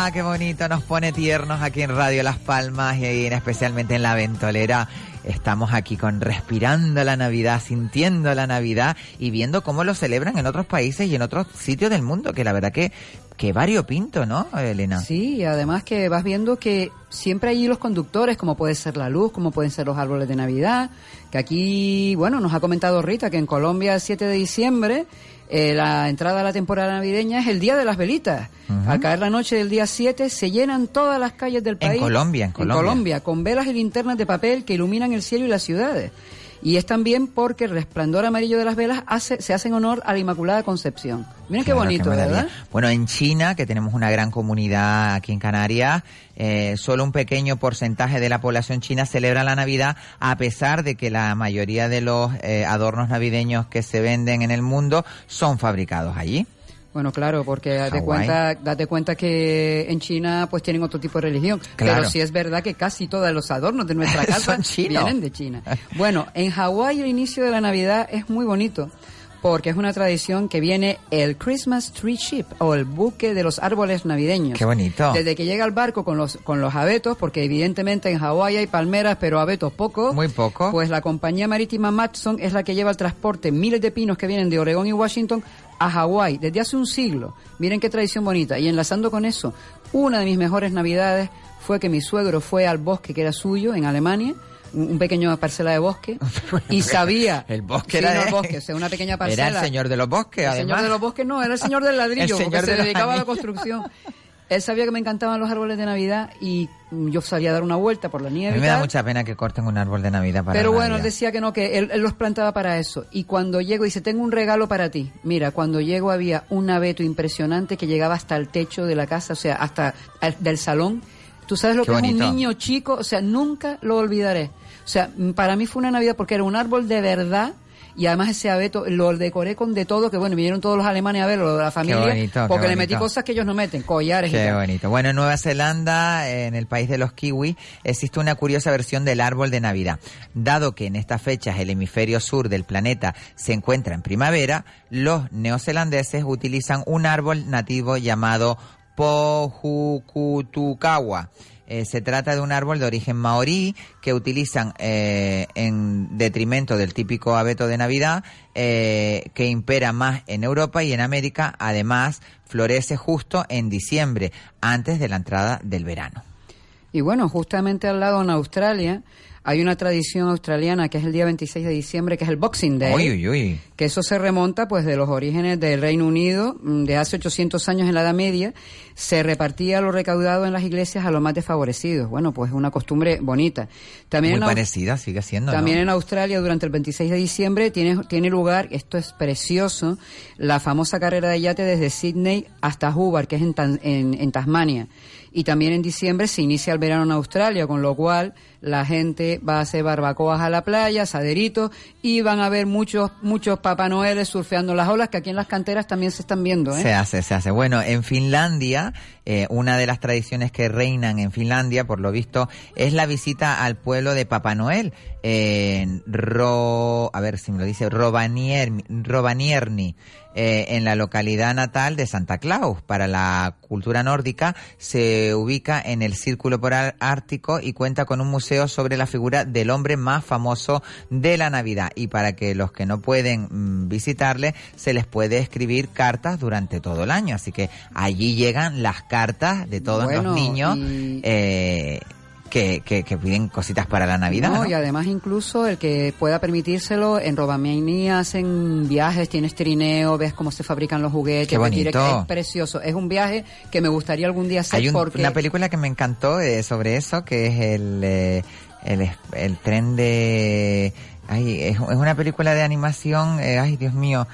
Navidad, qué bonito, nos pone tiernos aquí en Radio Las Palmas y ahí en- especialmente en la ventolera. Estamos aquí con respirando la Navidad, sintiendo la Navidad y viendo cómo lo celebran en otros países y en otros sitios del mundo, que la verdad que, que variopinto, ¿no, Elena? Sí, y además que vas viendo que siempre hay los conductores, como puede ser la luz, como pueden ser los árboles de Navidad, que aquí, bueno, nos ha comentado Rita que en Colombia el 7 de diciembre eh, la entrada a la temporada navideña es el día de las velitas. Al caer la noche del día 7 se llenan todas las calles del En país. Colombia, en Colombia. con velas y linternas de papel que iluminan el cielo y las ciudades. Y es también porque el resplandor amarillo de las velas hace, se hace en honor a la Inmaculada Concepción. Miren qué bonito. ¿verdad? Bueno, en China, que tenemos una gran comunidad aquí en Canarias, eh, solo un pequeño porcentaje de la población china celebra la Navidad, a pesar de que la mayoría de los eh, adornos navideños que se venden en el mundo son fabricados allí. Bueno, claro, porque date cuenta, date cuenta que en China pues tienen otro tipo de religión. Claro. Pero sí es verdad que casi todos los adornos de nuestra casa vienen de China. Bueno, en Hawái el inicio de la Navidad es muy bonito porque es una tradición que viene el Christmas Tree Ship o el buque de los árboles navideños. Qué bonito. Desde que llega el barco con los con los abetos, porque evidentemente en Hawái hay palmeras, pero abetos pocos. Muy poco. Pues la compañía marítima Matson es la que lleva el transporte miles de pinos que vienen de Oregón y Washington a Hawái desde hace un siglo. Miren qué tradición bonita. Y enlazando con eso, una de mis mejores navidades fue que mi suegro fue al bosque que era suyo en Alemania, un pequeño parcela de bosque, y sabía... El bosque era de- el bosque, o sea, una pequeña parcela. Era el señor de los bosques, El además. señor de los bosques no, era el señor del ladrillo, El señor porque de se dedicaba a la construcción. Él sabía que me encantaban los árboles de Navidad y yo salía a dar una vuelta por la A nieve mí y me da mucha pena que corten un árbol de Navidad para Pero bueno, él decía que no, que él, él los plantaba para eso. Y cuando llego, dice, tengo un regalo para ti. Mira, cuando llego había un abeto impresionante que llegaba hasta el techo de la casa, o sea, hasta el- del salón. Tú sabes lo Qué que es bonito. un niño chico, o sea, nunca lo olvidaré. O sea, para mí fue una Navidad porque era un árbol de verdad. Y además ese abeto lo decoré con de todo, que bueno, vinieron todos los alemanes a verlo, la familia, bonito, qué porque le metí bonito. cosas que ellos no meten, collares y Qué tal. bonito. Bueno, en Nueva Zelanda, en el país de los kiwi, existe una curiosa versión del árbol de Navidad. Dado que en estas fechas el hemisferio sur del planeta se encuentra en primavera, los neozelandeses utilizan un árbol nativo llamado Pohukutukawa. Eh, se trata de un árbol de origen maorí que utilizan eh, en detrimento del típico abeto de Navidad eh, que impera más en Europa y en América. Además, florece justo en diciembre, antes de la entrada del verano. Y bueno, justamente al lado en Australia hay una tradición australiana que es el día 26 de diciembre, que es el Boxing Day. Uy, uy, uy. Que eso se remonta pues de los orígenes del Reino Unido, mm, de hace 800 años en la Edad Media, se repartía lo recaudado en las iglesias a los más desfavorecidos. Bueno, pues es una costumbre bonita. También Muy en parecida, sigue siendo. ¿no? también en Australia, durante el 26 de diciembre, tiene, tiene lugar, esto es precioso, la famosa carrera de yate desde Sydney hasta Hobart, que es en, en Tasmania. Y también en diciembre se inicia el verano en Australia, con lo cual la gente va a hacer barbacoas a la playa, saderitos, y van a ver muchos, muchos Papá Noeles surfeando las olas, que aquí en las canteras también se están viendo. ¿eh? Se hace, se hace. Bueno, en Finlandia, eh, una de las tradiciones que reinan en Finlandia, por lo visto, es la visita al pueblo de Papá Noel, en Ro, a ver si me lo dice, Rovaniemi, Rovaniemi eh, en la localidad natal de Santa Claus. Para la cultura nórdica se ubica en el Círculo Polar Ártico y cuenta con un museo sobre la figura del hombre más famoso de la Navidad. Y para que los que no pueden mm, visitarle, se les puede escribir cartas durante todo el año. Así que allí llegan las cartas de todos Bueno, los niños. y- eh, que, que, que piden cositas para la Navidad. No, ¿no? y además incluso el que pueda permitírselo, en Robamiani hacen viajes, tienes trineo, ves cómo se fabrican los juguetes. Qué direct- bonito. Es precioso. Es un viaje que me gustaría algún día hacer Hay un- porque... una película que me encantó eh, sobre eso, que es el, eh, el, el tren de... Ay, es, es una película de animación, eh, ay Dios mío,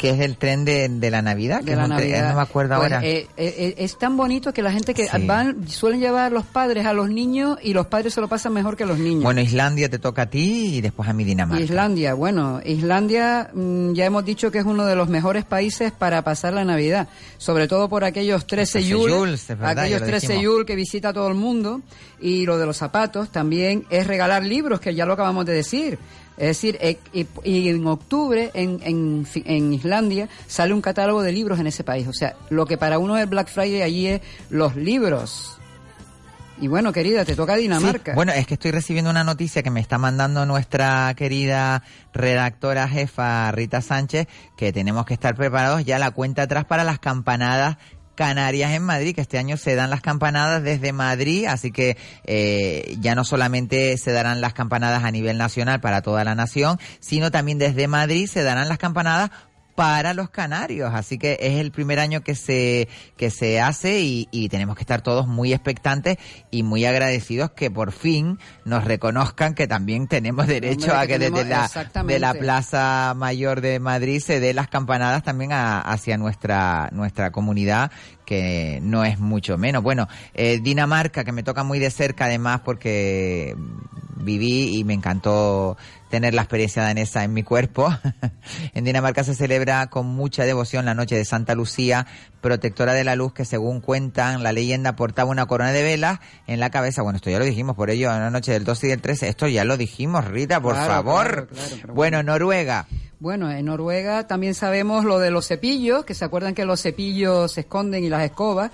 que es el tren de, de la Navidad, que de es la tren- Navidad. no me acuerdo Pues, ahora. eh, eh, eh, es tan bonito que la gente que Sí. van suelen llevar los padres a los niños y los padres se lo pasan mejor que los niños. Bueno, Islandia te toca a ti y después a mi Dinamarca. Islandia, bueno, Islandia mm, ya hemos dicho que es uno de los mejores países para pasar la Navidad, sobre todo por aquellos 13 13 Yule, Yules, es verdad, ya aquellos lo 13 dijimos. Yule que visita todo el mundo y lo de los zapatos también es regalar libros, que ya lo acabamos de decir. Es decir, eh, y, y en octubre en, en, en Islandia sale un catálogo de libros en ese país. O sea, lo que para uno es Black Friday allí es los libros. Y bueno, querida, te toca Dinamarca. Bueno, es que estoy recibiendo una noticia que me está mandando nuestra querida redactora jefa Rita Sánchez, que tenemos que estar preparados ya la cuenta atrás para las campanadas Canarias en Madrid, que este año se dan las campanadas desde Madrid, así que eh, ya no solamente se darán las campanadas a nivel nacional para toda la nación, sino también desde Madrid se darán las campanadas para los canarios. Así que es el primer año que se, que se hace y, y tenemos que estar todos muy expectantes y muy agradecidos que por fin nos reconozcan que también tenemos derecho Hombre, a que que desde tenemos- la, de la Plaza Mayor de Madrid se dé las campanadas también a- hacia nuestra, nuestra comunidad que no es mucho menos. Bueno, eh, Dinamarca, que me toca muy de cerca además porque viví y me encantó tener la experiencia danesa en mi cuerpo. en Dinamarca se celebra con mucha devoción la noche de Santa Lucía, protectora de la luz, que según cuentan la leyenda portaba una corona de velas en la cabeza. Bueno, esto ya lo dijimos, por ello, en la noche del 12 y del 13, esto ya lo dijimos, Rita, por Claro, favor. claro, claro, bueno, Noruega. Bueno, en Noruega también sabemos lo de los cepillos, que se acuerdan que los cepillos se esconden y las escobas.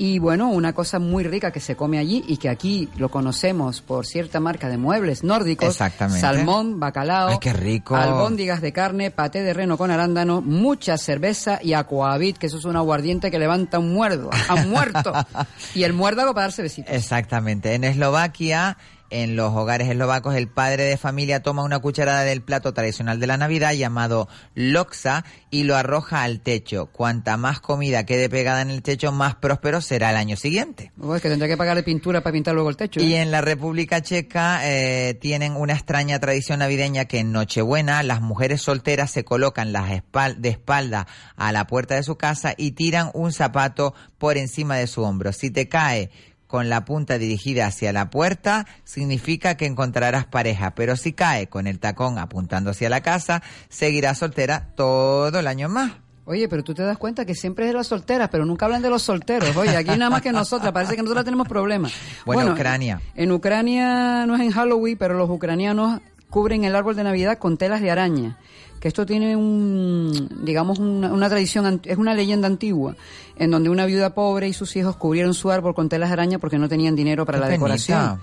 Y bueno, una cosa muy rica que se come allí y que aquí lo conocemos por cierta marca de muebles nórdicos. Exactamente. Salmón, bacalao. Ay, qué rico. Albóndigas de carne, paté de reno con arándano, mucha cerveza y aquavit, que eso es un aguardiente que levanta un muerdo, a un muerto. y el muérdago para darse besitos. Exactamente. En Eslovaquia, en los hogares eslovacos, el padre de familia toma una cucharada del plato tradicional de la Navidad llamado loksa y lo arroja al techo. Cuanta más comida quede pegada en el techo, más próspero será el año siguiente. Oh, es que tendrá que pagarle pintura para pintar luego el techo. Y ¿eh? en la República Checa eh, tienen una extraña tradición navideña que en Nochebuena las mujeres solteras se colocan las espal- de espalda a la puerta de su casa y tiran un zapato por encima de su hombro. Si te cae con la punta dirigida hacia la puerta, significa que encontrarás pareja, pero si cae con el tacón apuntando hacia la casa, seguirás soltera todo el año más. Oye, pero tú te das cuenta que siempre es de las solteras, pero nunca hablan de los solteros. Oye, aquí nada más que nosotras, parece que nosotras tenemos problemas. Bueno, Ucrania. En Ucrania no es en Halloween, pero los ucranianos cubren el árbol de Navidad con telas de araña. Que esto tiene un, digamos, una, una tradición, es una leyenda antigua, en donde una viuda pobre y sus hijos cubrieron su árbol con telas de araña porque no tenían dinero para Qué la penita. decoración.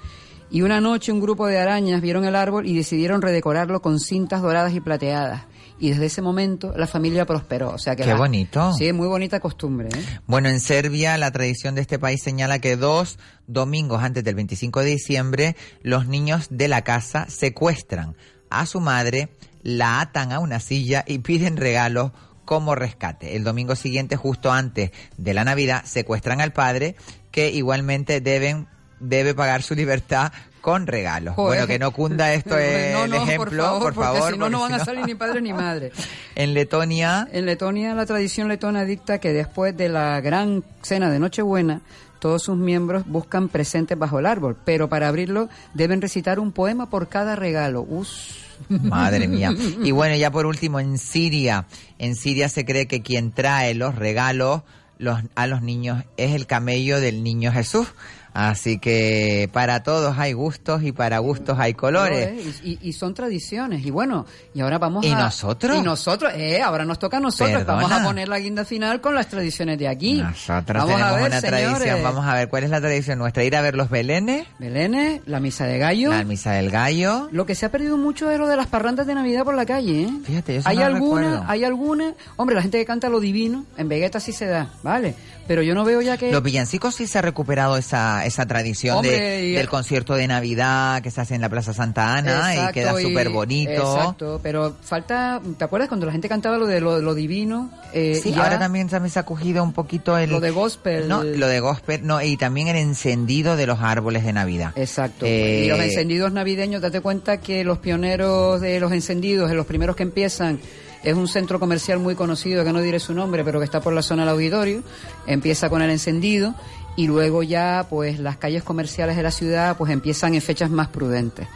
Y una noche un grupo de arañas vieron el árbol y decidieron redecorarlo con cintas doradas y plateadas. Y desde ese momento la familia prosperó. O sea que Qué la- bonito. Sí, muy bonita costumbre. ¿eh? Bueno, en Serbia la tradición de este país señala que dos domingos antes del 25 de diciembre los niños de la casa secuestran a su madre, la atan a una silla y piden regalos como rescate. El domingo siguiente, justo antes de la Navidad, secuestran al padre que igualmente deben debe pagar su libertad con regalos. Joder. Bueno, que no cunda esto es no, el no, ejemplo, por favor, por porque favor. si no, no porque van a salir ni padre ni madre. En Letonia En Letonia la tradición letona dicta que después de la gran cena de Nochebuena, todos sus miembros buscan presentes bajo el árbol, pero para abrirlo deben recitar un poema por cada regalo. Us. Madre mía. Y bueno, ya por último, en Siria, en Siria se cree que quien trae los regalos los, a los niños es el camello del niño Jesús. Así que para todos hay gustos y para gustos hay colores. Eh, y, y, son tradiciones. Y bueno, y ahora vamos ¿Y a... nosotros? Y nosotros, eh, ahora nos toca a nosotros. Perdona. Vamos a poner la guinda final con las tradiciones de aquí. Nosotros Vamos a tenemos ver, una tradición. señores. Vamos a ver cuál es la tradición nuestra. Ir a ver los belenes. Belenes, la misa de gallo. La misa del gallo. Lo que se ha perdido mucho es lo de las parrandas de Navidad por la calle, ¿eh? Fíjate, eso hay no alguna, recuerdo. hay alguna, hombre, la gente que canta lo divino, en Vegeta sí se da, ¿vale? Pero yo no veo ya que... Los villancicos sí se ha recuperado esa, esa tradición Hombre, de, y- del concierto de Navidad que se hace en la Plaza Santa Ana y queda súper bonito. Exacto, pero falta, ¿te acuerdas cuando la gente cantaba lo de lo, lo divino? Eh, Sí, ya ahora también también se ha cogido un poquito el... Lo de gospel. No, lo de gospel, no, y también el encendido de los árboles de Navidad. Exacto. Eh, Y los encendidos navideños, date cuenta que los pioneros de los encendidos, de los primeros que empiezan, es un centro comercial muy conocido, que no diré su nombre, pero que está por la zona del auditorio. Empieza con el encendido y luego ya, pues, las calles comerciales de la ciudad, pues, empiezan en fechas más prudentes.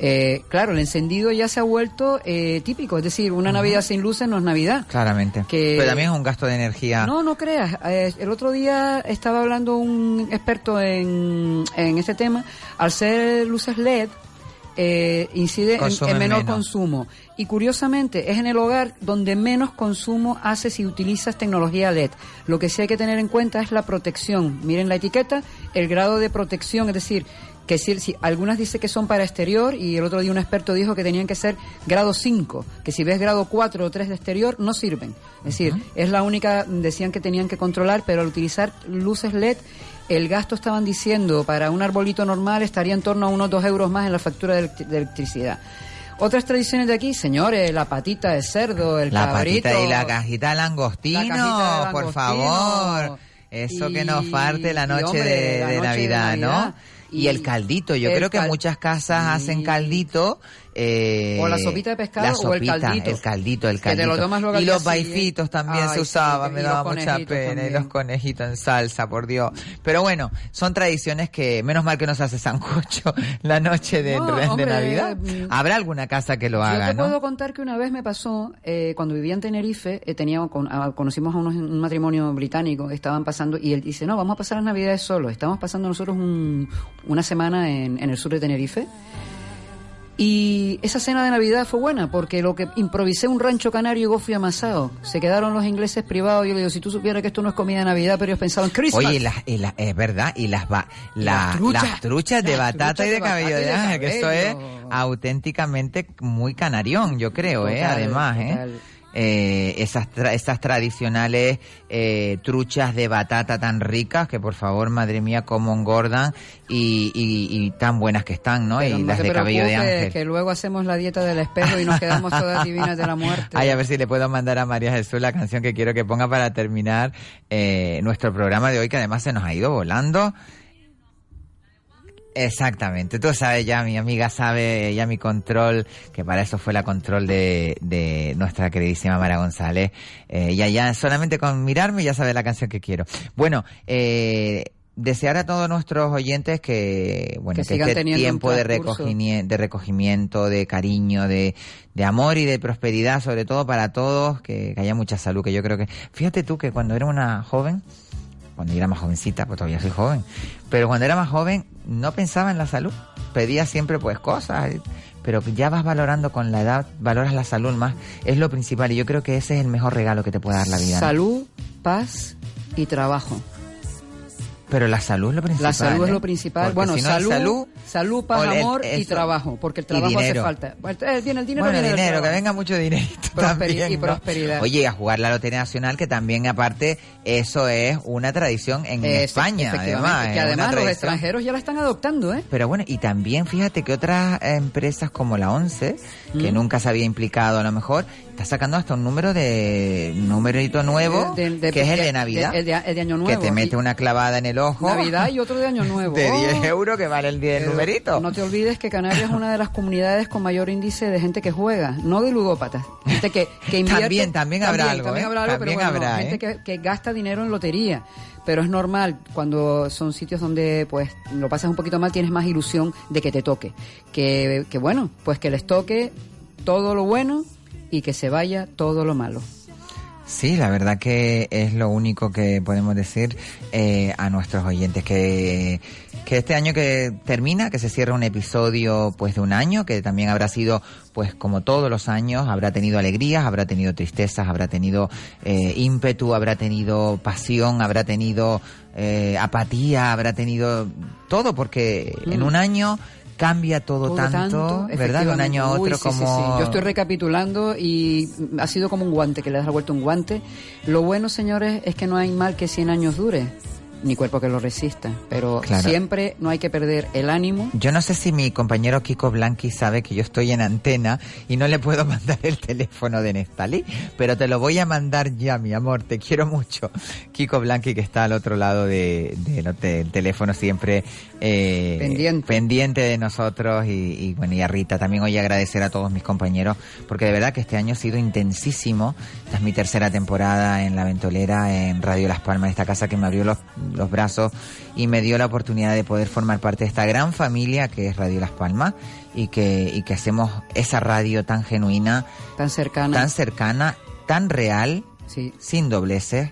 Eh, claro, el encendido ya se ha vuelto eh, típico, es decir, una Navidad sin luces no es Navidad. Claramente. Que- Pero también es un gasto de energía. No, no creas. Eh, el otro día estaba hablando un experto en, en este tema. Al ser luces LED, eh, incide en, menor menos. consumo. Y curiosamente, es en el hogar donde menos consumo hace si utilizas tecnología LED. Lo que sí hay que tener en cuenta es la protección. Miren la etiqueta, el grado de protección, es decir, que si, si algunas dice que son para exterior y el otro día un experto dijo que tenían que ser grado 5, que si ves grado 4 o 3 de exterior no sirven. Es decir, es la única, decían que tenían que controlar, pero al utilizar luces LED, el gasto estaban diciendo para un arbolito normal estaría en torno a unos 2 euros más en la factura de, electri- de electricidad. Otras tradiciones de aquí, señores, la patita de cerdo, el La cabrito. patita y la cajita de langostino, La cajita de por favor. Eso que nos parte la noche hombre, de, la de noche de Navidad, ¿no? Y, Y el caldito, yo el creo que muchas casas hacen caldito. Eh, O la sopita de pescado o el caldito. El caldito, el Que te caldito. lo tomas luego y los baifitos también Ay, se usaban, me daba mucha pena. Y los conejitos en salsa, por Dios. Pero bueno, son tradiciones que, menos mal que no se hace sancocho la noche de, No, de hombre, Navidad. mm, Habrá alguna casa que lo Yo haga, te ¿no? puedo contar que una vez me pasó, eh, cuando vivía en Tenerife, eh, teníamos, con- ah, conocimos a unos- un matrimonio británico, estaban pasando, y él dice, no, vamos a pasar las navidades solos. Estamos pasando nosotros un- una semana en, en el sur de Tenerife. Y esa cena de Navidad fue buena, porque lo que improvisé un rancho canario y gofio amasado. Se quedaron los ingleses privados. Yo le digo, si tú supieras que esto no es comida de Navidad, pero ellos pensaban Christmas. Oye, y las, y las- es verdad, y las, la- las truchas. las truchas de Las batata truchas y de cabello de ángel, que eso es auténticamente muy canarión, yo creo, ¿eh? Además, total. Eh, esas, tra- esas tradicionales eh, truchas de batata tan ricas que por favor, madre mía, cómo engordan y, y, y tan buenas que están, ¿no? Pero y no las de cabello de ángel. que luego hacemos la dieta del espejo y nos quedamos todas divinas de la muerte. Ay, a ver si le puedo mandar a María Jesús la canción que quiero que ponga para terminar eh, nuestro programa de hoy, que además se nos ha ido volando. Exactamente, tú sabes ya, mi amiga sabe ya mi control, que para eso fue la control de, de nuestra queridísima Mara González. Eh, ya, ya, solamente con mirarme ya sabe la canción que quiero. Bueno, eh, desear a todos nuestros oyentes que, bueno, Que que, sigan este tiempo de, transcurso. recogimi- de recogimiento, de cariño, de, de amor y de prosperidad, sobre todo para todos, que, que haya mucha salud, que yo creo que, fíjate tú que cuando era una joven, cuando yo era más jovencita, pues todavía soy joven, pero cuando era más joven no pensaba en la salud, pedía siempre pues cosas, pero ya vas valorando con la edad, valoras la salud más, es lo principal y yo creo que ese es el mejor regalo que te puede dar la vida. Salud, paz y trabajo. Pero la salud es lo principal. La salud es ¿eh? lo principal. Porque bueno, si no hay salud, salud, salud, paz, el- amor y trabajo, porque el trabajo hace dinero. falta. Bueno, eh, viene el dinero, bueno, viene del dinero, que venga mucho Prosperi- también, y ¿no? prosperidad. Oye, a jugar la Lotería Nacional, que también, aparte, eso es una tradición en Eh, España, además. que además los extranjeros ya la están adoptando, ¿eh? Pero bueno, y también fíjate que otras empresas como la ONCE, que Mm. nunca se había implicado a lo mejor, está sacando hasta un número de un numerito nuevo, De- de- que es el de Navidad. el de, el de Año que Nuevo. te mete una clavada en el ojo. Navidad y otro de Año Nuevo. De 10 Oh. euros que vale el 10 Pero numerito. No te olvides que Canarias es una de las comunidades con mayor índice de gente que juega, no de ludópatas. Gente que, que invierte. También, también habrá algo, También ¿eh? habrá algo, También pero bueno, habrá, gente ¿eh? que, que gasta dinero en lotería. Pero es normal, cuando son sitios donde pues lo pasas un poquito mal, tienes más ilusión de que te toque. Que, que bueno, pues que les toque todo lo bueno y que se vaya todo lo malo. Sí, la verdad que es lo único que podemos decir eh, a nuestros oyentes que que este año que termina, que se cierra un episodio pues de un año, que también habrá sido pues como todos los años, habrá tenido alegrías, habrá tenido tristezas, habrá tenido eh, ímpetu, habrá tenido pasión, habrá tenido eh, apatía, habrá tenido todo, porque en Mm. un año cambia todo, Todo tanto, ¿verdad? De un año a otro sí, sí, como... sí. Yo estoy recapitulando y ha sido como un guante, que le das la vuelta un guante. Lo bueno, señores, es que no hay mal que 100 años dure, ni cuerpo que lo resista. Pero Claro. siempre no hay que perder el ánimo. Yo no sé si mi compañero Kiko Blanqui sabe que yo estoy en antena y no le puedo mandar el teléfono de Nestalí, pero te lo voy a mandar ya, mi amor, te quiero mucho. Kiko Blanqui que está al otro lado de, de del teléfono siempre eh, Pendiente. pendiente de nosotros y, y, bueno, y a Rita también hoy agradecer a todos mis compañeros porque de verdad que este año ha sido intensísimo. Esta es mi tercera temporada en La Ventolera, en Radio Las Palmas, esta casa que me abrió los, los brazos y me dio la oportunidad de poder formar parte de esta gran familia que es Radio Las Palmas y que, y que hacemos esa radio tan genuina, tan cercana, tan cercana, tan real, sin dobleces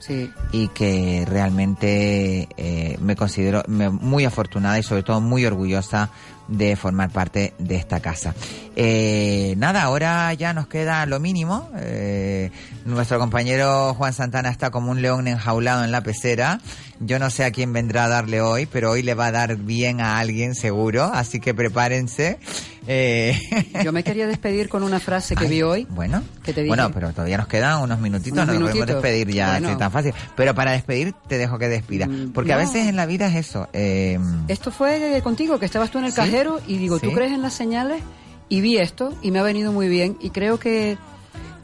y que realmente eh, me considero muy afortunada y sobre todo muy orgullosa de formar parte de esta casa. Eh, nada, ahora ya nos queda lo mínimo. Eh, nuestro compañero Juan Santana está como un león enjaulado en la pecera. Yo no sé a quién vendrá a darle hoy, pero hoy le va a dar bien a alguien seguro, así que prepárense. Eh, Yo me quería despedir con una frase que vi hoy. Bueno, que te dije. bueno, pero todavía nos quedan unos minutitos, Unos no nos podemos despedir ya Bueno. Mm, así tan fácil. Pero para despedir te dejo que despida, porque a veces en la vida es eso. eh, Esto fue contigo, que estabas tú en el cajero y digo, ¿tú Sí. crees en las señales? Y vi esto y me ha venido muy bien y creo que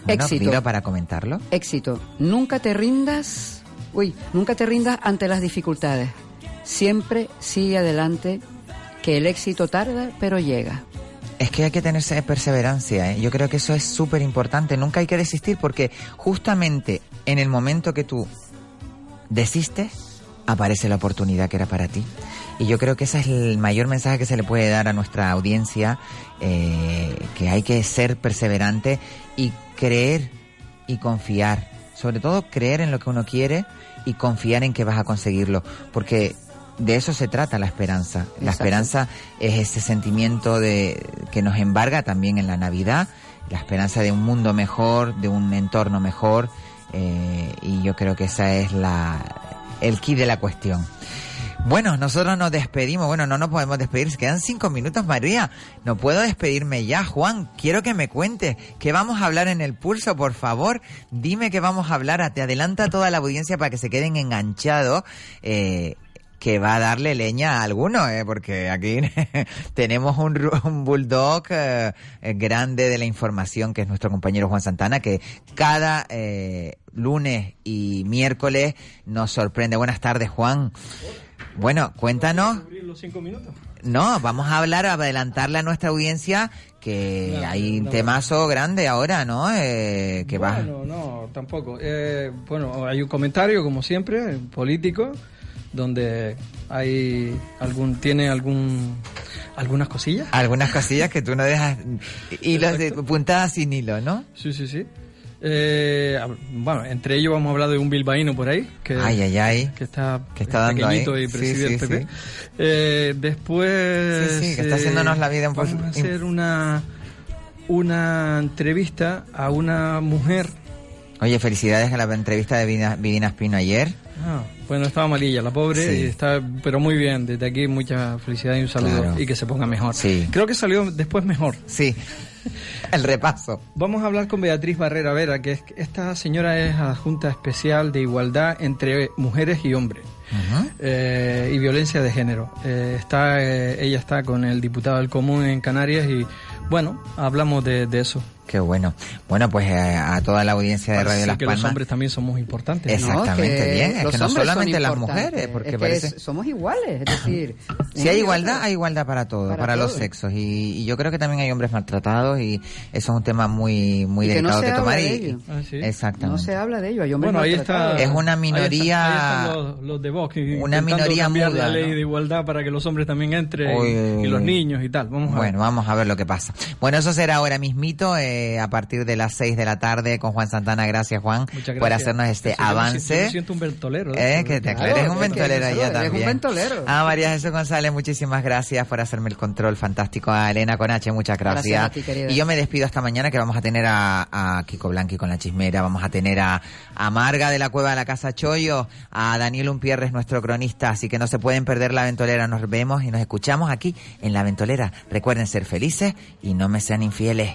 bueno, éxito. para comentarlo. Éxito. Nunca te rindas, uy, nunca te rindas ante las dificultades. Siempre sigue adelante, que el éxito tarda, pero llega. Es que hay que tener perseverancia, ¿eh? yo creo que eso es súper importante, nunca hay que desistir porque justamente en el momento que tú desistes, aparece la oportunidad que era para ti. Y yo creo que ese es el mayor mensaje que se le puede dar a nuestra audiencia, eh, que hay que ser perseverante y creer y confiar. Sobre todo creer en lo que uno quiere y confiar en que vas a conseguirlo. Porque de eso se trata la esperanza. La esperanza es ese sentimiento de que nos embarga también en la Navidad, la esperanza de un mundo mejor, de un entorno mejor, eh, y yo creo que esa es la el key de la cuestión. Bueno, nosotros nos despedimos. Bueno, no nos podemos despedir. Se quedan cinco minutos, María. No puedo despedirme ya. Juan, quiero que me cuentes qué vamos a hablar en el pulso, por favor. Dime qué vamos a hablar. Te adelanta toda la audiencia para que se queden enganchados. Eh, que va a darle leña a alguno, eh, porque aquí tenemos un, un bulldog eh, eh, grande de la información, que es nuestro compañero Juan Santana, que cada eh, lunes y miércoles nos sorprende. Buenas tardes, Juan. Bueno, cuéntanos. los cinco minutos. No, vamos a hablar, a adelantarle a nuestra audiencia que No, hay un no. temazo grande ahora, ¿no? Eh, que va. Bueno, no, tampoco. Eh, bueno, hay un comentario, como siempre, político, donde hay algún, tiene algún, algunas cosillas. Algunas cosillas que tú no dejas hilos de puntadas sin hilo, ¿no? Sí, sí, sí. Eh, bueno, entre ellos vamos a hablar de un bilbaíno por ahí. Que, Ay, ay, ay. Que está, Que está dando pequeñito ahí. y preside sí, el PP. sí. Eh, después... Sí, sí, que está eh, haciéndonos la vida un poco- Vamos a hacer una, una entrevista a una mujer... Oye, felicidades a la entrevista de Vivina Espino ayer. Ah, bueno, estaba malilla la pobre, Sí. está, pero muy bien. Desde aquí mucha felicidad y un saludo Claro. y que se ponga mejor. Sí. Creo que salió después mejor. Sí. El repaso. Vamos a hablar con Beatriz Barrera Vera, que es, esta señora es adjunta especial de igualdad entre mujeres y hombres. eh, y violencia de género. Eh, está, eh, ella está con el diputado del Común en Canarias y bueno, hablamos de, de eso, Qué bueno. Bueno, pues eh, a toda la audiencia de Radio Las que Palmas. los hombres también somos importantes. Exactamente, que bien. Es que no solamente las mujeres, porque es que parece... es- somos iguales, es decir... Si hay igualdad, hay igualdad para todo, para, Para los sexos. Y, y yo creo que también hay hombres maltratados y eso es un tema muy muy Y que no delicado se que habla tomar. de y- ello. Ah, sí. Exactamente. No se habla de ello, hay hombres Bueno, ahí maltratados. está. Es una ahí minoría- están- ahí están los, los de Vox, Una minoría cambiar muda, la ley ¿no? de igualdad para que los hombres también entren y los niños y tal. Vamos a Bueno, vamos a ver lo que pasa. Bueno, eso será ahora mismito, eh, a partir de las 6 de la tarde con Juan Santana. Gracias, Juan, por hacernos este yo avance. siento- yo me siento un ventolero. Eh, esto, que te claro, eres un ventolero ya eres un también. ventolero. A María Jesús González, muchísimas gracias por hacerme el control fantástico. A Elena Conache, muchas gracias. Gracias a ti, querida. y yo me despido hasta mañana que vamos a tener a, a Kiko Blanqui con la chismera, vamos a tener a, a Marga de la Cueva de la Casa Choyo, a Daniel Umpierres, nuestro cronista, así que no se pueden perder la ventolera. Nos vemos y nos escuchamos aquí en la ventolera. Recuerden ser felices y no me sean infieles.